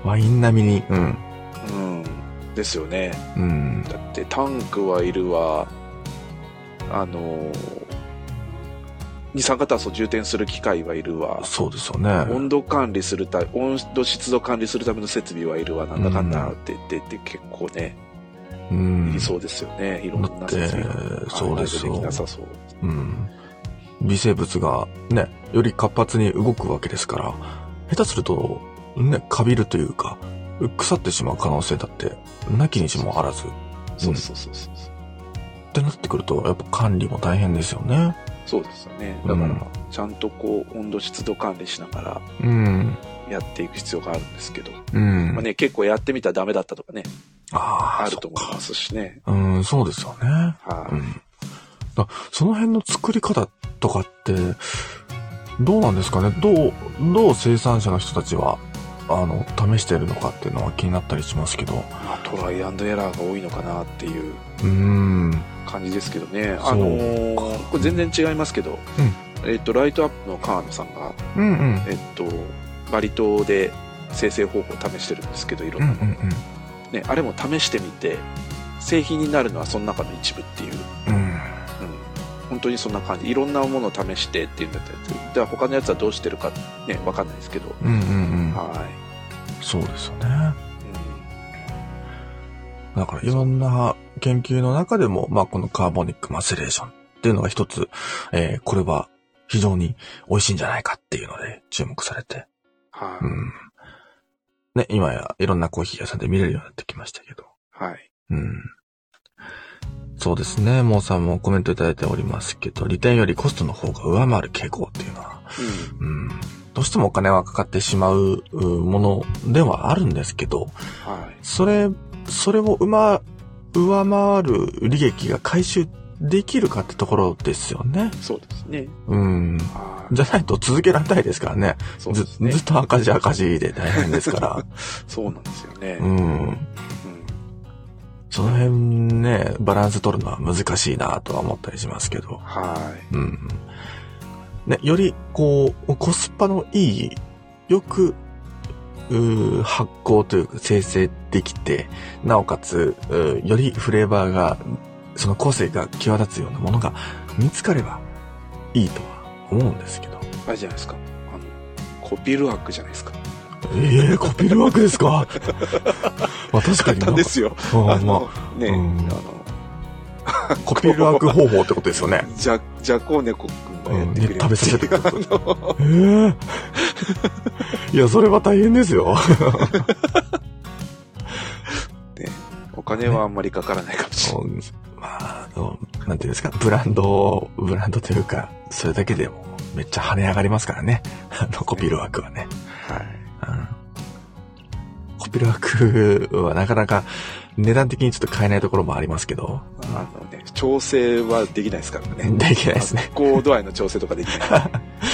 ワイン並みに、うん、み、うん、ですよね。うん、だって、タンクはいるわ、あのー二酸化炭素充填する機械はいるわ、そうですよね。温度管理するた温度湿度管理するための設備はいるわ。なんだかんだって言ってって結構ね、うん。そうですよね。いろんな設備がそうですよ。なさそう。うん。微生物がね、より活発に動くわけですから、下手すると、ね、カビるというか、腐ってしまう可能性だって、なきにしもあらず。そうそうそうそうってなってくると、やっぱ管理も大変ですよね。そうですよねだから、うんちゃんとこう温度湿度管理しながらうん。やっていく必要があるんですけど、うん。まあね、結構やってみたらダメだったとかねああ、あると思いますしねうん、そうですよね。はい、うん。だその辺の作り方とかって、どうなんですかね？どう、どう生産者の人たちは、あの、試しているのかっていうのは気になったりしますけど。まあ、トライアンドエラーが多いのかなっていう。感じですけどねあのーこれ全然違いますけど、えっとライトアップの川野さんがうんうん。えっと、バリ島で生成方法を試してるんですけど、いろんな、うんうんうん。ね、あれも試してみて、製品になるのはその中の一部っていう、うん。うん、本当にそんな感じ。いろんなものを試してっていうんだったら、では他のやつはどうしてるかね、わかんないですけど、うんうんうん。はそうですよね。い。うんだからいろんな研究の中でも、まあこのカーボニックマセレーションっていうのが一つ、えーこれは非常に美味しいんじゃないかっていうので注目されて。はい。うん。ね、今やいろんなコーヒー屋さんで見れるようになってきましたけど。はい。うん。そうですね。モーさんもコメントいただいておりますけど、利点よりコストの方が上回る傾向っていうのは、うん。うん。どうしてもお金はかかってしまううものではあるんですけど、はい。それ、それをうま、上回る利益が回収できるかってところですよね。そうですね。うん。はい。じゃないと続けられないですからね。ずそうですねずっ。と赤字赤字で大変ですから。<laughs> そうなんですよね。ううん。ん。その辺ね、バランス取るのは難しいなとは思ったりしますけど。はい。うん。ね、より、こう、コスパのいい、よく、発酵というか生成できて、なおかつ、よりフレーバーが、その個性が際立つようなものが見つかればいいとは思うんですけど。あれじゃないですか。あの、コピルワークじゃないですか。ええコピールワークですか？<laughs> まあ確かに簡単ですよ。まあ、あまの、ね、うんああ、コピールワーク方法ってことですよね。<laughs> の、ジャ、ジャコーネコ君がやってくれる、うん食べさせてくれる <laughs> <laughs> いや、それは大変ですよ。ね、お金はあんまりかからないかもしれない。うんまあ、あのなんていうんですか、ブランド、ブランドというか、それだけでもめっちゃ跳ね上がりますからね。あの、コピールワークはね。はい。うんコピールワークはなかなか値段的にちょっと買えないところもありますけど、あのね、調整はできないですからね。できないですね。発酵度合いの調整とかできない。<laughs> はい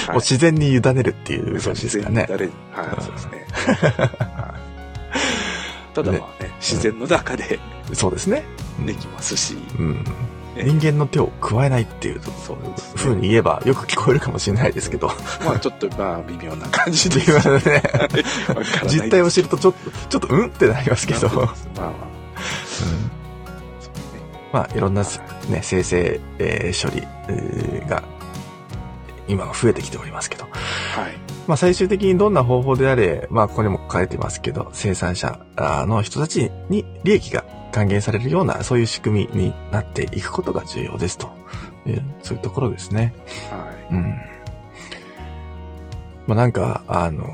もう自然に委ねるっていう感じですかね。自然に誰はい、そうですね。<laughs> はいただまあね、自然の中でそうですね。できますし、うん。ね人間の手を加えないっていうそうに言えばよく聞こえるかもしれないですけど。まあちょっとまあ微妙な感じです。いうね、わからない実態を知るとちょっと、ちょっとうんってなりますけど。まあまあ。まあ、いろんなす、ね、生成、えー処理、えーが、今は増えてきておりますけど。はい。まあ、最終的にどんな方法であれ、まあ、ここにも書かれてますけど、生産者あの人たちに利益が還元されるような、そういう仕組みになっていくことが重要ですという、そういうところですね。はうん。まあ、なんか、あの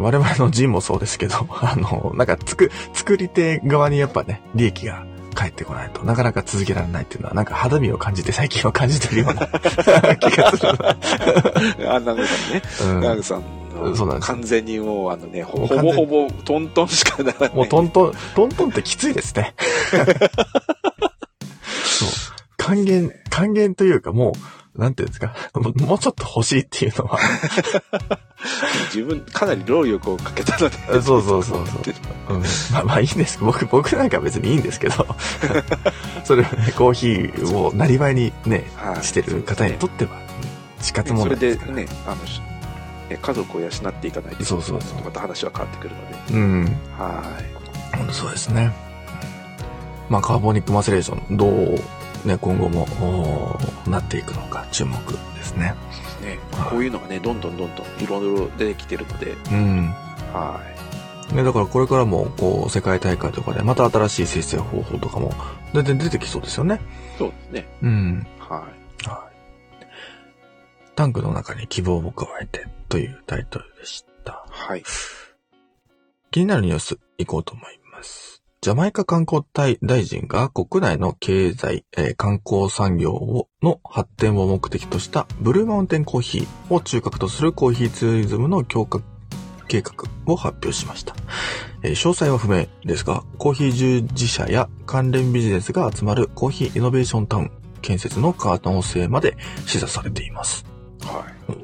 我々のジンもそうですけど、<laughs> あの、なんかつく、作り手側にやっぱね、利益が返ってこないとなかなか続けられないっていうのは、なんか肌身を感じて最近は感じてるような <laughs> 気がするな。<laughs> い。あ、ナグさんね。うんナグさんのそうなんです完全にもうあのね、ほぼほぼトントンしかならない。もうトントン、トントンってきついですね。そう。還元、還元というかもう、なんていうんですか、<laughs> もうちょっと欲しいっていうのは、<laughs> 自分かなり労力をかけたので。そうそうそうそううん、まあまあいいんです。僕、僕なんか別にいいんですけど、<laughs> それをね、コーヒーをなりわいにね、はいしてる方にとっては、死活問それですから。ね、あの、しね家族を養っていかないと、そうそうそうまた話は変わってくるので。うん。は本当そうですね。まあ、カーボニックマセレーション、どう、ね、今後も、なっていくのか注目ですね。い。ね、こういうのがね、どんどんどんどんいろいろ出てきてるので、うん。はね、だからこれからも、こう、世界大会とかで、また新しい生成方法とかも、全然出てきそうですよね。い。そうですね。うん。はい。はい。タンクの中に希望を加えて、というタイトルでした。はい。気になるニュース、行こうと思います。ジャマイカ観光大大臣が国内の経済、えー観光産業をの発展を目的としたブルーマウンテンコーヒーを中核とするコーヒーツーリズムの強化計画を発表しました。えー詳細は不明ですが、コーヒー従事者や関連ビジネスが集まるコーヒーイノベーションタウン建設の可能性まで示唆されています。はい。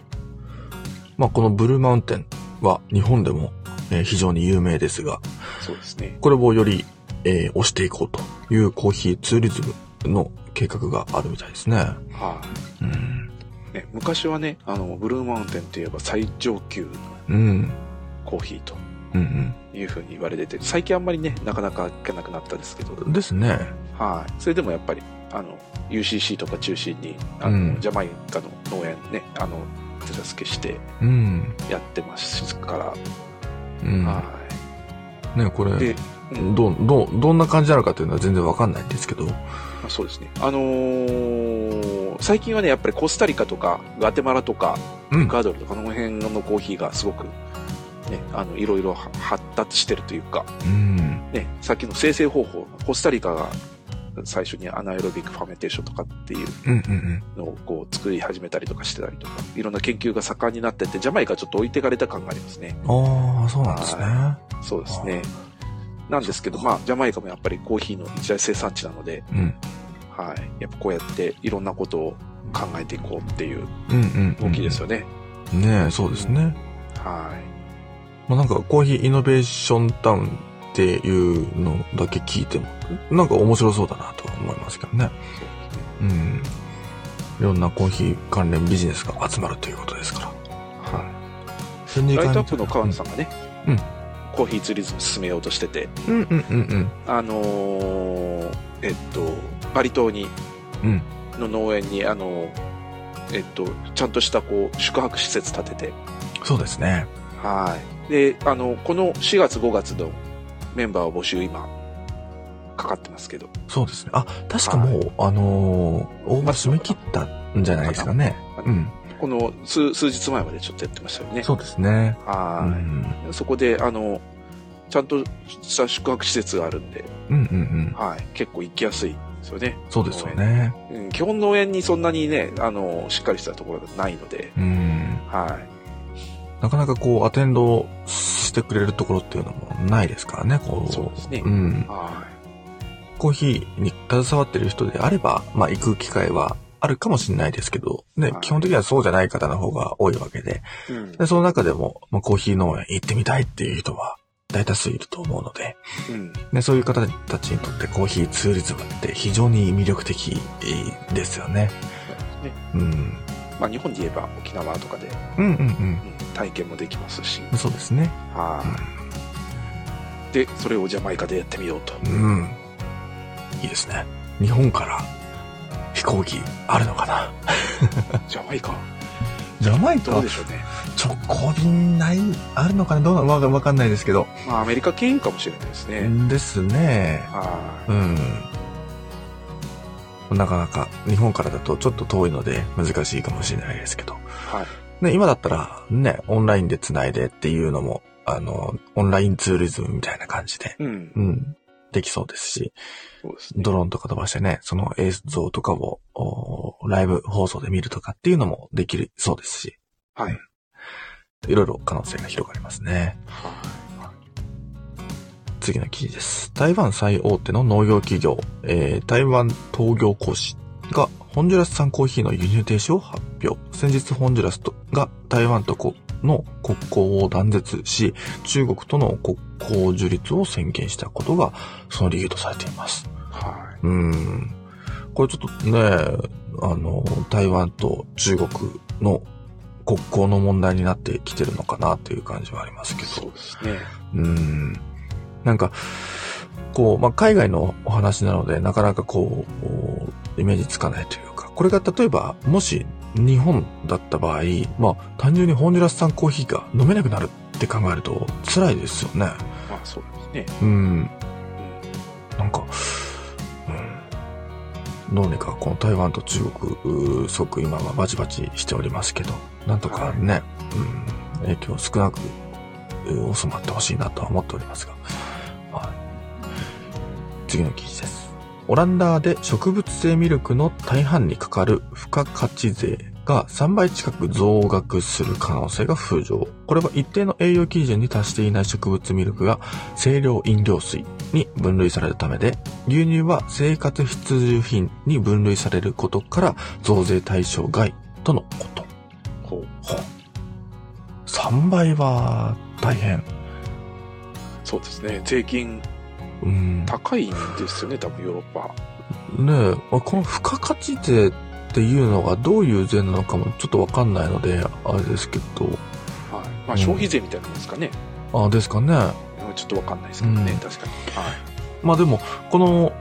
まあ、このブルーマウンテンは日本でも、えー非常に有名ですが、そうですね。これをより、えー押していこうというコーヒーツーリズムの計画があるみたいですね。はうん。い。ね、昔はね、あの、ブルーマウンテンといえば最上級のうん。コーヒーとうんいうふうに言われてて、最近あんまりね、なかなか聞かなくなったですけど、うん。ですね。はい。それでもやっぱり、あの、UCC とか中心に、あの、うんジャマイカの農園ね、あの、手助けしてうん。やってますから、うん。はね、こい。れで、、うんどう、どう、どんな感じなのかっていうのは全然わかんないんですけど。まあそうですね。あのー最近はね、やっぱりコスタリカとか、ガテマラとか、うんエクアドルとかの辺のコーヒーがすごく、ね、あの、いろいろは発達してるというか、うん。ね、さっきの生成方法、コスタリカが最初にアナエロビックファメンテーションとかっていううんうんのをこう作り始めたりとかしてたりとか、いろんな研究が盛んになってて、ジャマイカちょっと置いてかれた感がありますね。うん。ああ、そうなんですね。そうですね。なんですけど、まあ、ジャマイカもやっぱりコーヒーの一大生産地なので、うん。はい。やっぱこうやっていろんなことを考えていこうっていううんうん、うん。動きですよね。ねえ、そうですね。はまあ、なんかコーヒーイノベーションタウンっっていうのだけ聞いても、なんか面白そうだなとは思いますけどね。うん。いろんなコーヒー関連ビジネスが集まるということですから。はい。ライトアップの川野さんがね、うんコーヒーツーリズム進めようとしてて、うんうんうんうん。あのーえっと、バリ島に、うんの農園に、あのーえっと、ちゃんとしたこう、宿泊施設建てて、そうですね。はい。で、あの、この4月5月のメンバー募集今、かかってますけど、そうですね。あ、確かもう、あのー応募締め切ったんじゃないですかね。うん。この数数日前までちょっとやってましたよね。そうですね。うはい、ん。そこで、あの、ちゃんとした宿泊施設があるんで、うんうんうん。はい。結構行きやすいですよね。そうですよね。うん、基本農園にそんなにね、あの、しっかりしたところがないので、うん。はい。なかなかこう、アテンドしてくれるところっていうのもないですからね、こう。そうですねん。はコーヒーに携わってる人であれば、まあ行く機会はあるかもしれないですけど、ね、はい基本的にはそうじゃない方の方が多いわけで、い。うん。で、その中でも、まあ、コーヒー農園行ってみたいっていう人は大多数いると思うので、うん。ね、そういう方たちにとってコーヒーツーリズムって非常に魅力的ですよね。ねうん。まあ、日本で言えば沖縄とかで、うんうんうん、体験もできますし、うん。そうですね。はい。で、それをジャマイカでやってみようと。うん。いいですね。日本から飛行機あるのかな？<laughs> ジャマイカ？ジャマイカ？どうでしょうね。直行便ない、あるのかな？どうなのわかんないですけど。まあ、アメリカ経由かもしれないですね。ですね。はうん。なかなか日本からだとちょっと遠いので難しいかもしれないですけど。い。はい。ね、今だったらね、オンラインで繋いでっていうのも、あの、オンラインツーリズムみたいな感じで、うん。うん、できそうですし、すね。ドローンとか飛ばしてね、その映像とかを、おライブ放送で見るとかっていうのもできるそうですし、はい。いろいろ可能性が広がりますね。は次の記事です。台湾最大手の農業企業、えー台湾東業工紙がホンジュラス産コーヒーの輸入停止を発表。先日ホンジュラスとが台湾とこの国交を断絶し、中国との国交樹立を宣言したことがその理由とされています。い。はうーん。これちょっとね、あの、台湾と中国の国交の問題になってきてるのかなっていう感じはありますけい。ど。そうですね。うん。なんか、こう、まあ、海外のお話なので、なかなかこうイメージつかないというか、これが例えば、もし日本だった場合、まあ、単純にホンジュラス産コーヒーが飲めなくなるって考えると辛いですよね。まあ、そうですね。うん。うん。なんか、うん。どうにかこの台湾と中国、うすごく今はバチバチしておりますけど、なんとかね、うん、影響少なくう収まってほしいなとは思っておりますが。はい。次の記事です。オランダで植物性ミルクの大半にかかる付加価値税が3倍近く増額する可能性が浮上。これは一定の栄養基準に達していない植物ミルクが清涼飲料水に分類されるためで、牛乳は生活必需品に分類されることから増税対象外とのこと。ほう。ほう。3倍は大変。そうですね。税金うん。高いんですよね、多分ヨーロッパ。ねえ、まあこの付加価値税っていうのがどういう税なのかもちょっとわかんないので、あれですけど、はい。まあ、消費税みたいなもんですかね。あですかね。ちょっとわかんないですけどね、うん確かに。はい。まあでも、この、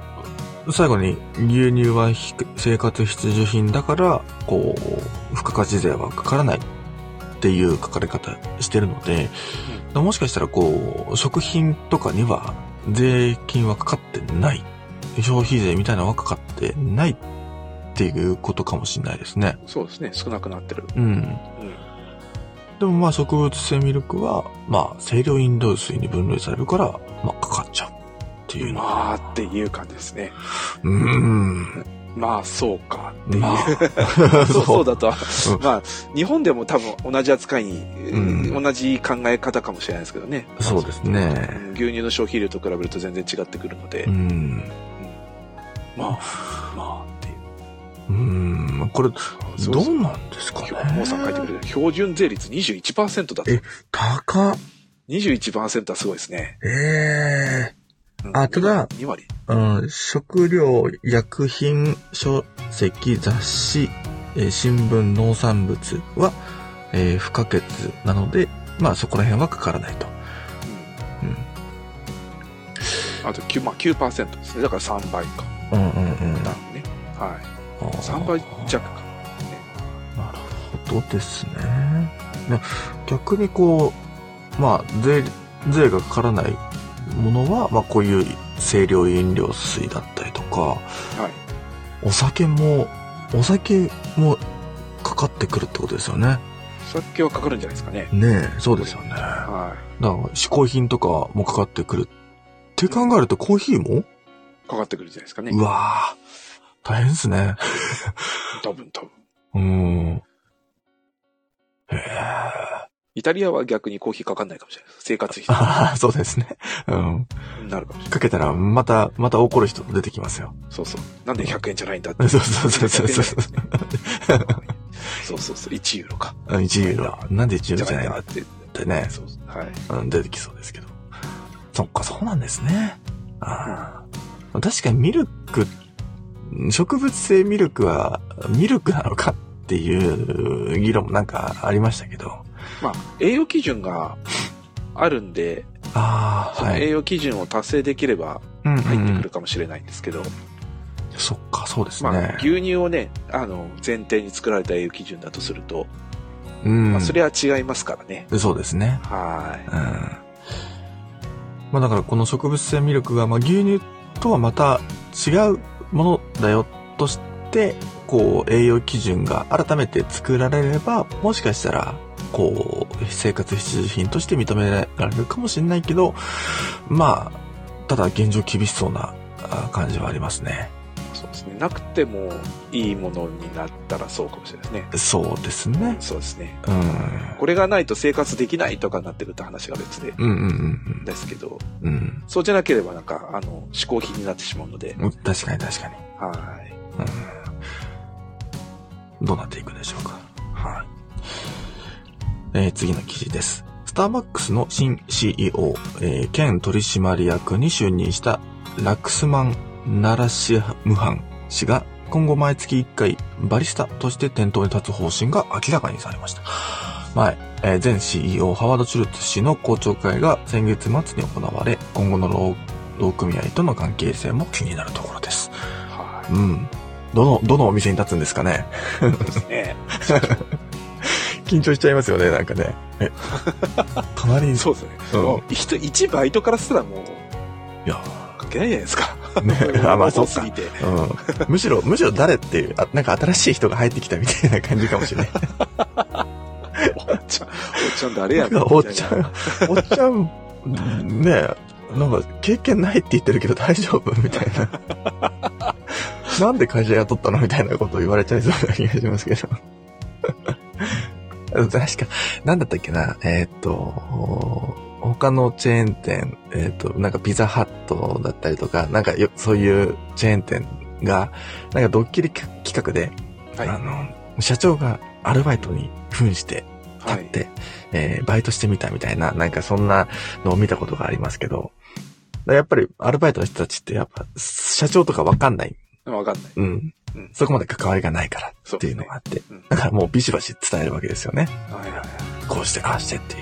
最後に牛乳はひ生活必需品だから、こう、付加価値税はかからないっていう書かれ方してるので、もしかしたらこう、食品とかには税金はかかってない。消費税みたいなのはかかってないっていうことかもしれないですね。そうですね。少なくなってる。うん。うん。でもまあ植物性ミルクは、まあ清涼飲料水に分類されるから、まあかかっちゃうっていうのは。まあっていう感じですね。うーん。まあそうかっていう。まあ <laughs> そうそうだとまあ日本でも多分同じ扱いに、うん同じ考え方かもしれないですけどね。そうですね。うん牛乳の消費量と比べると全然違ってくるので、うん。まあ、まあっていう。うん。これ、どうなんですかね。モーさん書いてくれる。標準税率21%だと。え高っ。21%はすごいですね。ええうんあただ2割？うん、食料、薬品、書籍、雑誌、えー新聞、農産物は、えー不可欠なので、まあそこら辺はかからないと。うんうん。あと9、まあ、9%ですね。だから3倍か。うんうんうん。なるね。はい。3倍弱か。なるほどですね。ね逆にこう、まあ、税、税がかからないものは、まあこういう清涼飲料水だったりとか、はい。お酒も、お酒もかかってくるってことですよね。酒はかかるんじゃないですかね。ねえ、そうですよね。だかはら、嗜好品とかもかかってくる。って考えるとコーヒーも、い。かかってくるんじゃないですかねう。わぁ、大変ですね。<laughs> 多分、多分。うーん。へえ。イタリアは逆にコーヒーかかんないかもしれない。生活費 <laughs> ああ、そうですね。うん。になるかもしれない。かけたら、また、また怒る人出てきますよ。そうそう。なんで100円じゃないんだって。そうそうそうそうそう。そうそうそう。1ユーロか。うん1ユーロ。なんで1ユーロじゃないんだっって。てね、そうそう。はい。うん、出てきそうですけど。そっか、そうなんですね。ああ。確かにミルク、植物性ミルクはミルクなのかっていう議論もなんかありましたけど。まあ、栄養基準があるんで、ああ、そのはい。栄養基準を達成できればうんうん入ってくるうん、かもしれないんですけど、そっか、そうですまあ、ね。牛乳をね、あの、前提に作られた栄養基準だとすると、うん。まあ、それは違いますからね。そうですね。はうん。まあだからこの植物性ミルクが、まあ牛乳とはまた違うものだよとして、こう栄養基準が改めて作られれば、もしかしたら、こう、生活必需品として認められるかもしれないけど、まあ、ただ現状厳しそうなあ感じはありますね。い。そうですね。なくてもいいものになったらそうかもしれないですね。そうですね。そうですね。うん。これがないと生活できないとかになってるって話が別で、うんうんですけど、うんうん。そうじゃなければなんか、あの、嗜好品になってしまうので、うん。確かに確かに。はい。うんどうなっていくでしょうか。はい。えー次の記事です。スターバックスの新 CEO、えー兼取締役に就任したラクスマン・ナラシムハン氏が今後毎月1回バリスタとして店頭に立つ方針が明らかにされました。前、えー前 CEO ハワード・チュルツ氏の公聴会が先月末に行われ、今後の労働組合との関係性も気になるところです。はうん。どの、どのお店に立つんですかねい。そうですね。<laughs> 緊張しちゃいますよね、なんかね。え、<laughs> 隣に、そうですね。うんもう、一、一バイトからしたらもう、いや、関係ないじゃないですか。ね <laughs> あ、まあ、そうすぎて。うん。むしろ、むしろ誰っていう、あ、なんか新しい人が入ってきたみたいな感じかもしれない。おっちゃん、おっちゃん誰やなんかおっちゃん、おっちゃん、ねえ、なんか経験ないって言ってるけど大丈夫？みたいな。なんで会社雇ったの？みたいなことを言われちゃいそうな気がしますけど。確か、なんだったっけな、えーっと、他のチェーン店、えーっと、なんかピザハットだったりとか、なんかよ、そういうチェーン店が、なんかドッキリ企画で、はい。あの、社長がアルバイトに扮してはい。立って、えーバイトしてみたみたいな、なんかそんなのを見たことがありますけど、やっぱりアルバイトの人たちってやっぱ社長とかわかんない。わかんない。うん。うんそこまで関わりがないからっていうのがあって、うんだからもうビシバシ伝えるわけですよね。はいはいはい。こうして、ああしてっていう。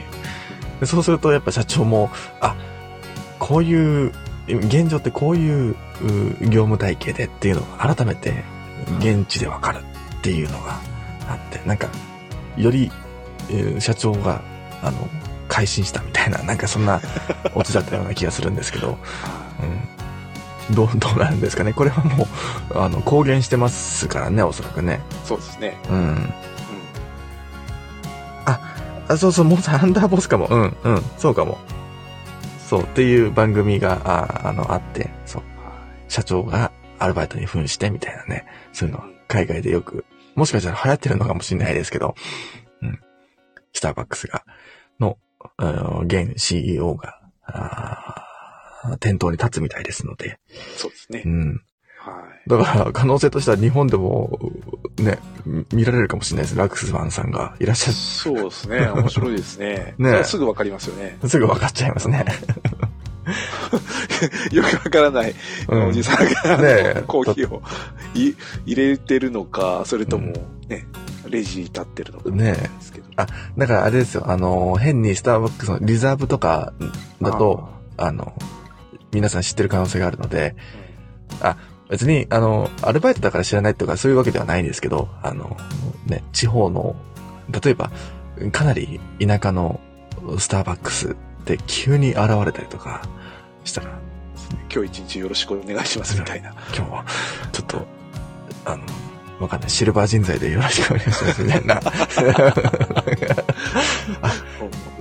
でそうするとやっぱ社長も、あ、こういう、現状ってこういうう業務体系でっていうのが改めて現地でわかるっていうのがあって、なんか、より、えー社長が、あの、改心したみたいな、なんかそんなオチだったような気がするんですけど、<laughs> うん。どう、どうなるんですかね。これはもう、あの、公言してますからね、おそらくね。そうですね。うん。うん。あ、そうそう、もうアンダーボスかも。うん、うん、そうかも。そう、っていう番組が、ああの、あって、そう、は社長がアルバイトに扮してみたいなね、そういうのは海外でよく、もしかしたら流行ってるのかもしれないですけど、うん。スターバックスが、の、あの現 CEO が、店頭に立つみたいですので、い。そうですねう。ん。はい。だから、可能性としては日本でも、ね、見られるかもしれないです。ラクスマンさんがいらっしゃそうですね。面白いですね。<laughs> ねすぐわかりますよね。る。すぐ分かっちゃいますね。<laughs> よくわからないうんおじさんが、ねえコーヒーをい入れてるのか、それともね、レジ立ってるのか。ねですけど。だからあれですよ、あの、変にスターバックスのリザーブとかだと、あの、皆さん知ってる可能性があるので、別に、あの、アルバイトだから知らないとかそういうわけではないんですけど、あの、ね、地方の、例えば、かなり田舎のスターバックスで急に現れたりとかしたら、今日一日よろしくお願いしますみたいな。今日は、ちょっと、あの、わかんない、シルバー人材でよろしくお願いしますみたいな。<laughs>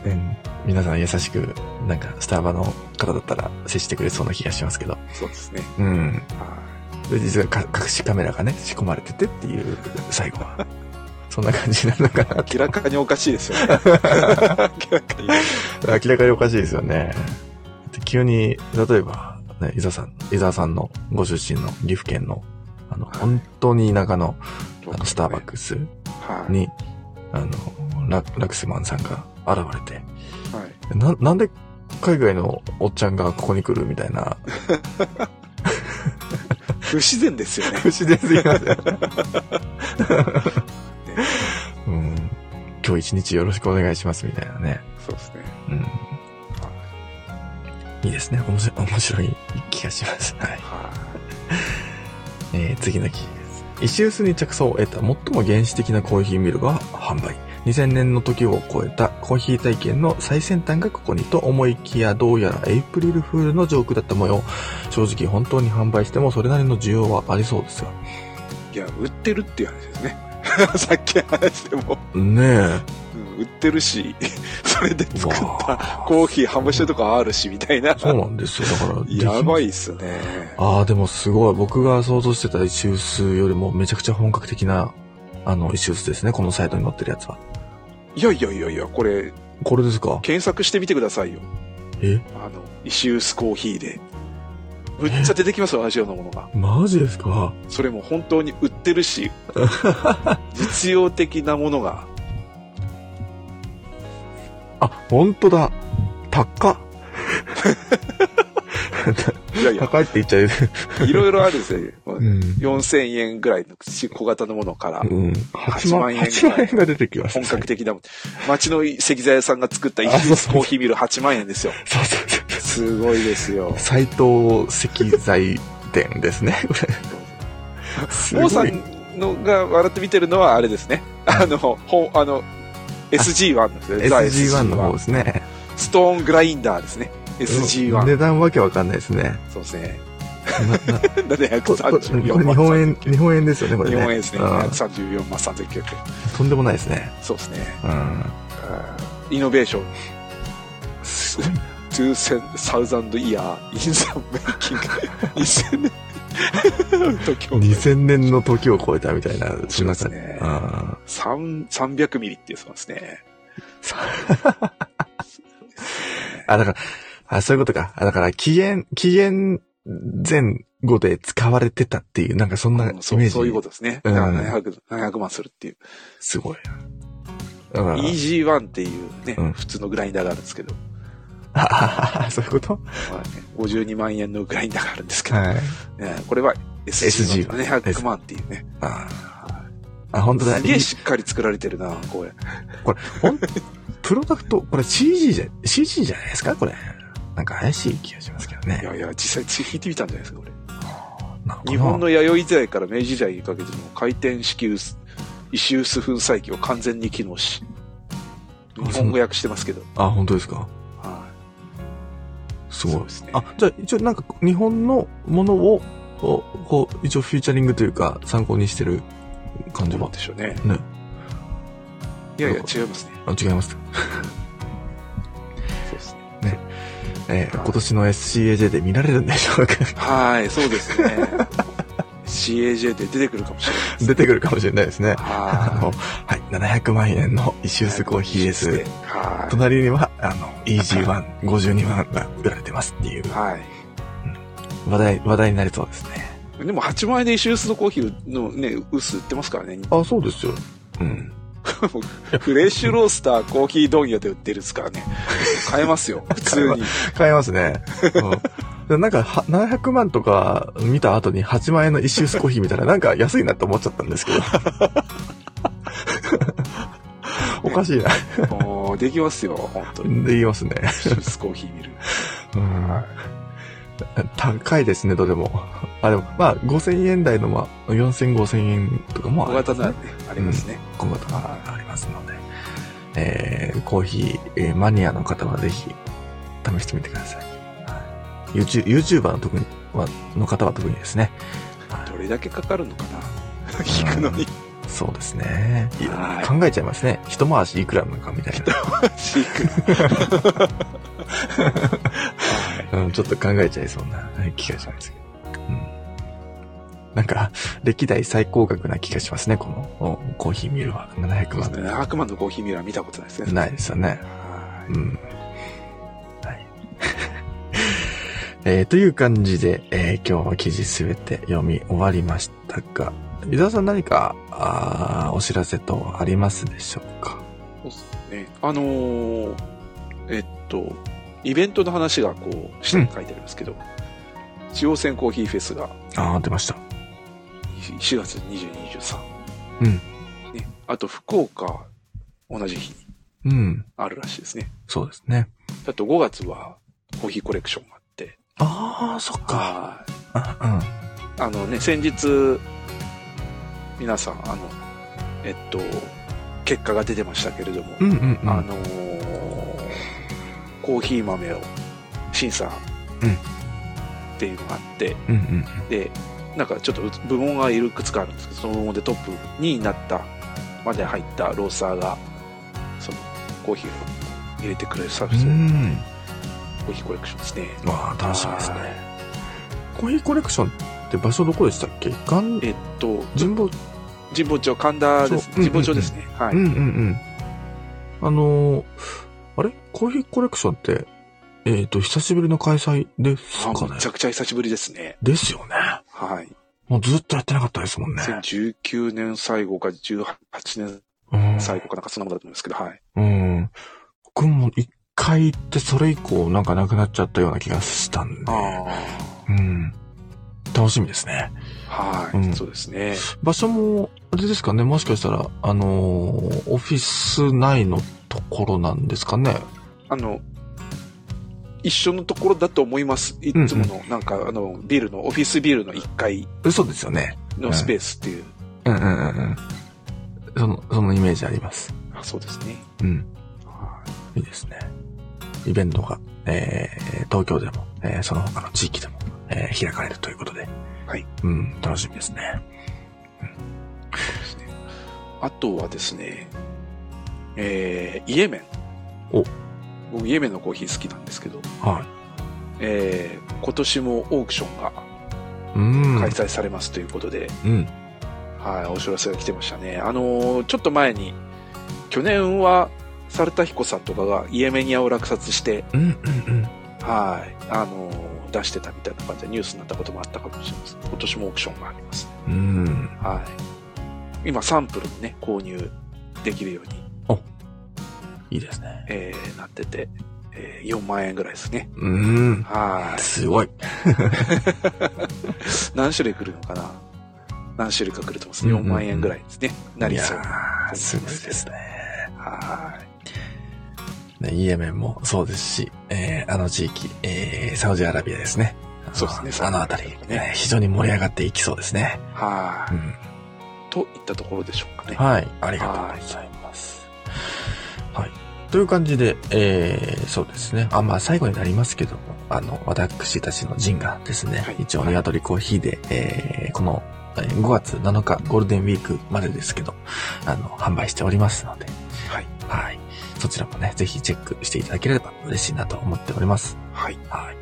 <laughs> うん皆さん優しく、なんか、スタバの方だったら接してくれそうな気がしますけど。そうですね。うん。はで、実はか隠しカメラがね、仕込まれててっていう、最後は。<laughs> そんな感じなのかな。い明らかにおかしいですよね。明らかに。明らかにおかしいですよね。<laughs> で急に、例えば、ね、伊沢さん、伊沢さんのご出身の岐阜県の、あの、はい本当に田舎の、あの、スターバックスはい。に、あの、ララクスマンさんが現れて、はい。な、なんで海外のおっちゃんがここに来るみたいな、不自然ですよね。不自然すぎますよ。<laughs> うん。今日一日よろしくお願いしますみたいなね。そうですね。うん。いいですね。面白い、面白い気がします。はい。はえー次の記事です。石臼に着想を得た最も原始的なコーヒーミルが販売。2000年の時を超えたコーヒー体験の最先端がここにと思いきやどうやらエイプリルフールのジョークだった模様。正直本当に販売してもそれなりの需要はありそうですよ。い。いや、売ってるっていう話ですね。<laughs> さっきの話でも、ねうん売ってるし、<laughs> それでえ。作ったわコーヒー販売してるとかあるし、みたいな。そうなんですよ。だから、<laughs> やばい。いっすね。ああ、でもすごい。僕が想像してた石臼よりもめちゃくちゃ本格的な、あの、石臼ですね。このサイトに載ってるやつは。いやいやいやいや、これ、これですか？検索してみてくださいよ。え？あの、石臼コーヒーで。むっちゃ出てきますよ、同じようなものが。マジですか？それも本当に売ってるし、<laughs> 実用的なものが。あ、本当だ。高っ。<laughs> いやいや、高いって言っちゃう。いろいろあるんですよ。うん。4000円ぐらいの小型のものから、うん。8万8万円8万円が出てきました。本格的な、町の石材屋さんが作った石臼コーヒーミル8万円ですよ。そうそうそう。すごいですよ。斎藤石材店ですね。これ。すごい王さんのが笑って見てるのはあれですね。あの、ほあの、SG1 ですね。ザ SG1 の方ですね。ストーングラインダーですね。SG1。値段わけわかんないですね。そうですね。ななこれこれ734万。日本円、日本円ですよね、これね。日本円ですね。うん734万3900円。とんでもないですね。そうですね。うん。イノベーション。すごい。2000イヤー、インザメイキング。2000年。時を。2000年の時を超えたみたいな、しますねうん3 300ミリって言ってますね。あ、だから、あ、そういうことか。あ、だから、紀元、紀元前後で使われてたっていう、なんかそんなイメージ。そうそういうことですね。うんだから700、700万するっていう。すごいな。だから、EG1 っていうね、うん普通のグラインダーがあるんですけど、あそういうこと？まあね、52万円のグラインダーがあるんですけど、はい。ねこれは SG SG1 ね、100万っていうね。ああ、本当だ。すげえしっかり作られてるな、これ。これ、ほん、プロダクト、これ CG じゃ、CG じゃないですか？これ。なんか怪しい気がしますけどね。いやいや、実際聞いてみたんじゃないですか、これ。日本の弥生時代から明治時代にかけての回転式臼石臼粉砕機を完全に機能し、あ日本語訳してますけど、あ、本当ですか？はすごいそうですね。あ、じゃあ一応なんか日本のものを、こう、一応フューチャリングというか参考にしてる感い。じは？どうなんでしょうね。ね。いやいや、違いますね。あ、違います。ね。えー今年の SCAJ で見られるんでしょうかはい、そうですね。CAJ で出てくるかもしれないです。出てくるかもしれないですね。あはの、はい、700万円のイシュースコーヒーです。は隣には、あの、EG1、52万が売られてますっていうい。はい。話題、話題になりそうですね。でも8万円で石臼のコーヒーのね、薄売ってますからね。あ、そうですよ。うん。<laughs> フレッシュロースターコーヒー問屋で売ってるですからね。買えますよ、普通に。買えますね。うん、なんか、は700万とか見た後に8万円の一周スコーヒー見たら <laughs> なんか安いなって思っちゃったんですけど。<laughs> おかしいな。おーできますよ、本当に。で言いますね。シュースコーヒー見る。うん高いですね、どれも。<laughs> あ、でも、まあ、5000円台の、まあ、4000、5000円とかも小ありますね型ならね、ありますね。小型がありますので、えー、コーヒー、えーマニアの方はぜひ試してみてください。はい、YouTube YouTuber の特にはの方は特にですね。どれだけかかるのかな？聞くのに。そうですね。考えちゃいますね。一回しいくらなのかみたい飼育の。な。<laughs> うん、ちょっと考えちゃいそうなはい気がしますけど。うん。なんか、歴代最高額な気がしますね、このおコーヒーミルは。700万。700万のコーヒーミラー見たことないですね。ないですよね。はうん。はい。<laughs> えー、という感じで、えー今日は記事すべて読み終わりましたが、伊沢さん何か、あーお知らせ等ありますでしょうか？い。そうですね。あのーえっと、イベントの話がこう、下に書いてありますけど、中央線コーヒーフェスがあー、出ました。4月20、23。うん。ね。あと、福岡、同じ日にうん。あるらしいですね。そうですね。あと5月はコーヒーコレクションがあって、あー、そっか。はいああのね、先日、皆さん、あの、えっと、結果が出てましたけれども、うん。うんうんうん。あのーコーヒー豆を審査うんっていうのがあって、うんうんで、なんかちょっと部門がいくつかあるんですけど、その部門でトップ2位になったまで入ったローサーが、そのコーヒーを入れてくれるサービスを、うん。うん。コーヒーコレクションですね。わー、楽しみですねはい。コーヒーコレクションって場所どこでしたっけ？えっと、神保、神保町、神田です。そううん神保町ですね。はい。うんうんうん。あのーあれ？コーヒーコレクションって、えっ、と、久しぶりの開催ですあかね？めちゃくちゃ久しぶりですね。ですよね。はい。もうずっとやってなかったですもんね。2019年最後か18年うん。最後かなんかそんなものだと思うんですけど、はい。うん。僕も一回行ってそれ以降なんかなくなっちゃったような気がしたんで。あうん。楽しみですね。あ。はい、うんそうですね。場所も、あれですかね、もしかしたら、あのーオフィス内のところなんですかね。あの、一緒のところだと思います。いつもの、なんか、あの、ビルの、オフィスビルの1階嘘ですよね。のスペースっていう。うんうんうんうん。その、そのイメージあります。あそうですね。うん。はいいですね。イベントが、えー、東京でも、えー、その他の地域でも、えー、開かれるということで。はい。うん、楽しみですね。そうですね。あとはですね、えー、イエメン。お僕、イエメンのコーヒー好きなんですけど、はい。えー、今年もオークションがうん。開催されますということで、うん。はい、お知らせが来てましたね。あのーちょっと前に、去年は、サルタヒコさんとかがイエメニアを落札して、うん、うん、うん。はい、あのー出してたみたいな感じでニュースになったこともあったかもしれません。今年もオークションがあります。うん。はい。今、サンプルもね、購入できるように、いいですね。えーなってて、えー4万円ぐらいですね。うん。はすごい。い。<laughs> 何種類来るのかな？何種類か来ると思います。4うんうんうん万円ぐらいですね。なりそういやーすごいですね。はい。ね、イエメンもそうですし、えー、あの地域、えー、サウジアラビアですね。そうですねあのあたり、ねね、非常に盛り上がっていきそうですね。はい。うん。といったところでしょうかね。はい。ありがとうございます。はい。という感じで、えー、そうですね。あ、まあ最後になりますけども、あの、私たちのジンがですね、はい一応鶏コーヒーで、えー、この、えー5月7日ゴールデンウィークまでですけど、あの、販売しておりますので、はい。はい。そちらもね、ぜひチェックしていただければ嬉しいなと思っております。はい。はい。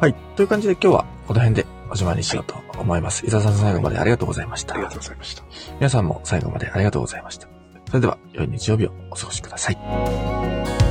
はい。という感じで今日はこの辺でおしまいにしようと思います。伊沢さん最後までありがとうございました。ありがとうございました。皆さんも最後までありがとうございました。それでは、良い日曜日をお過ごしください。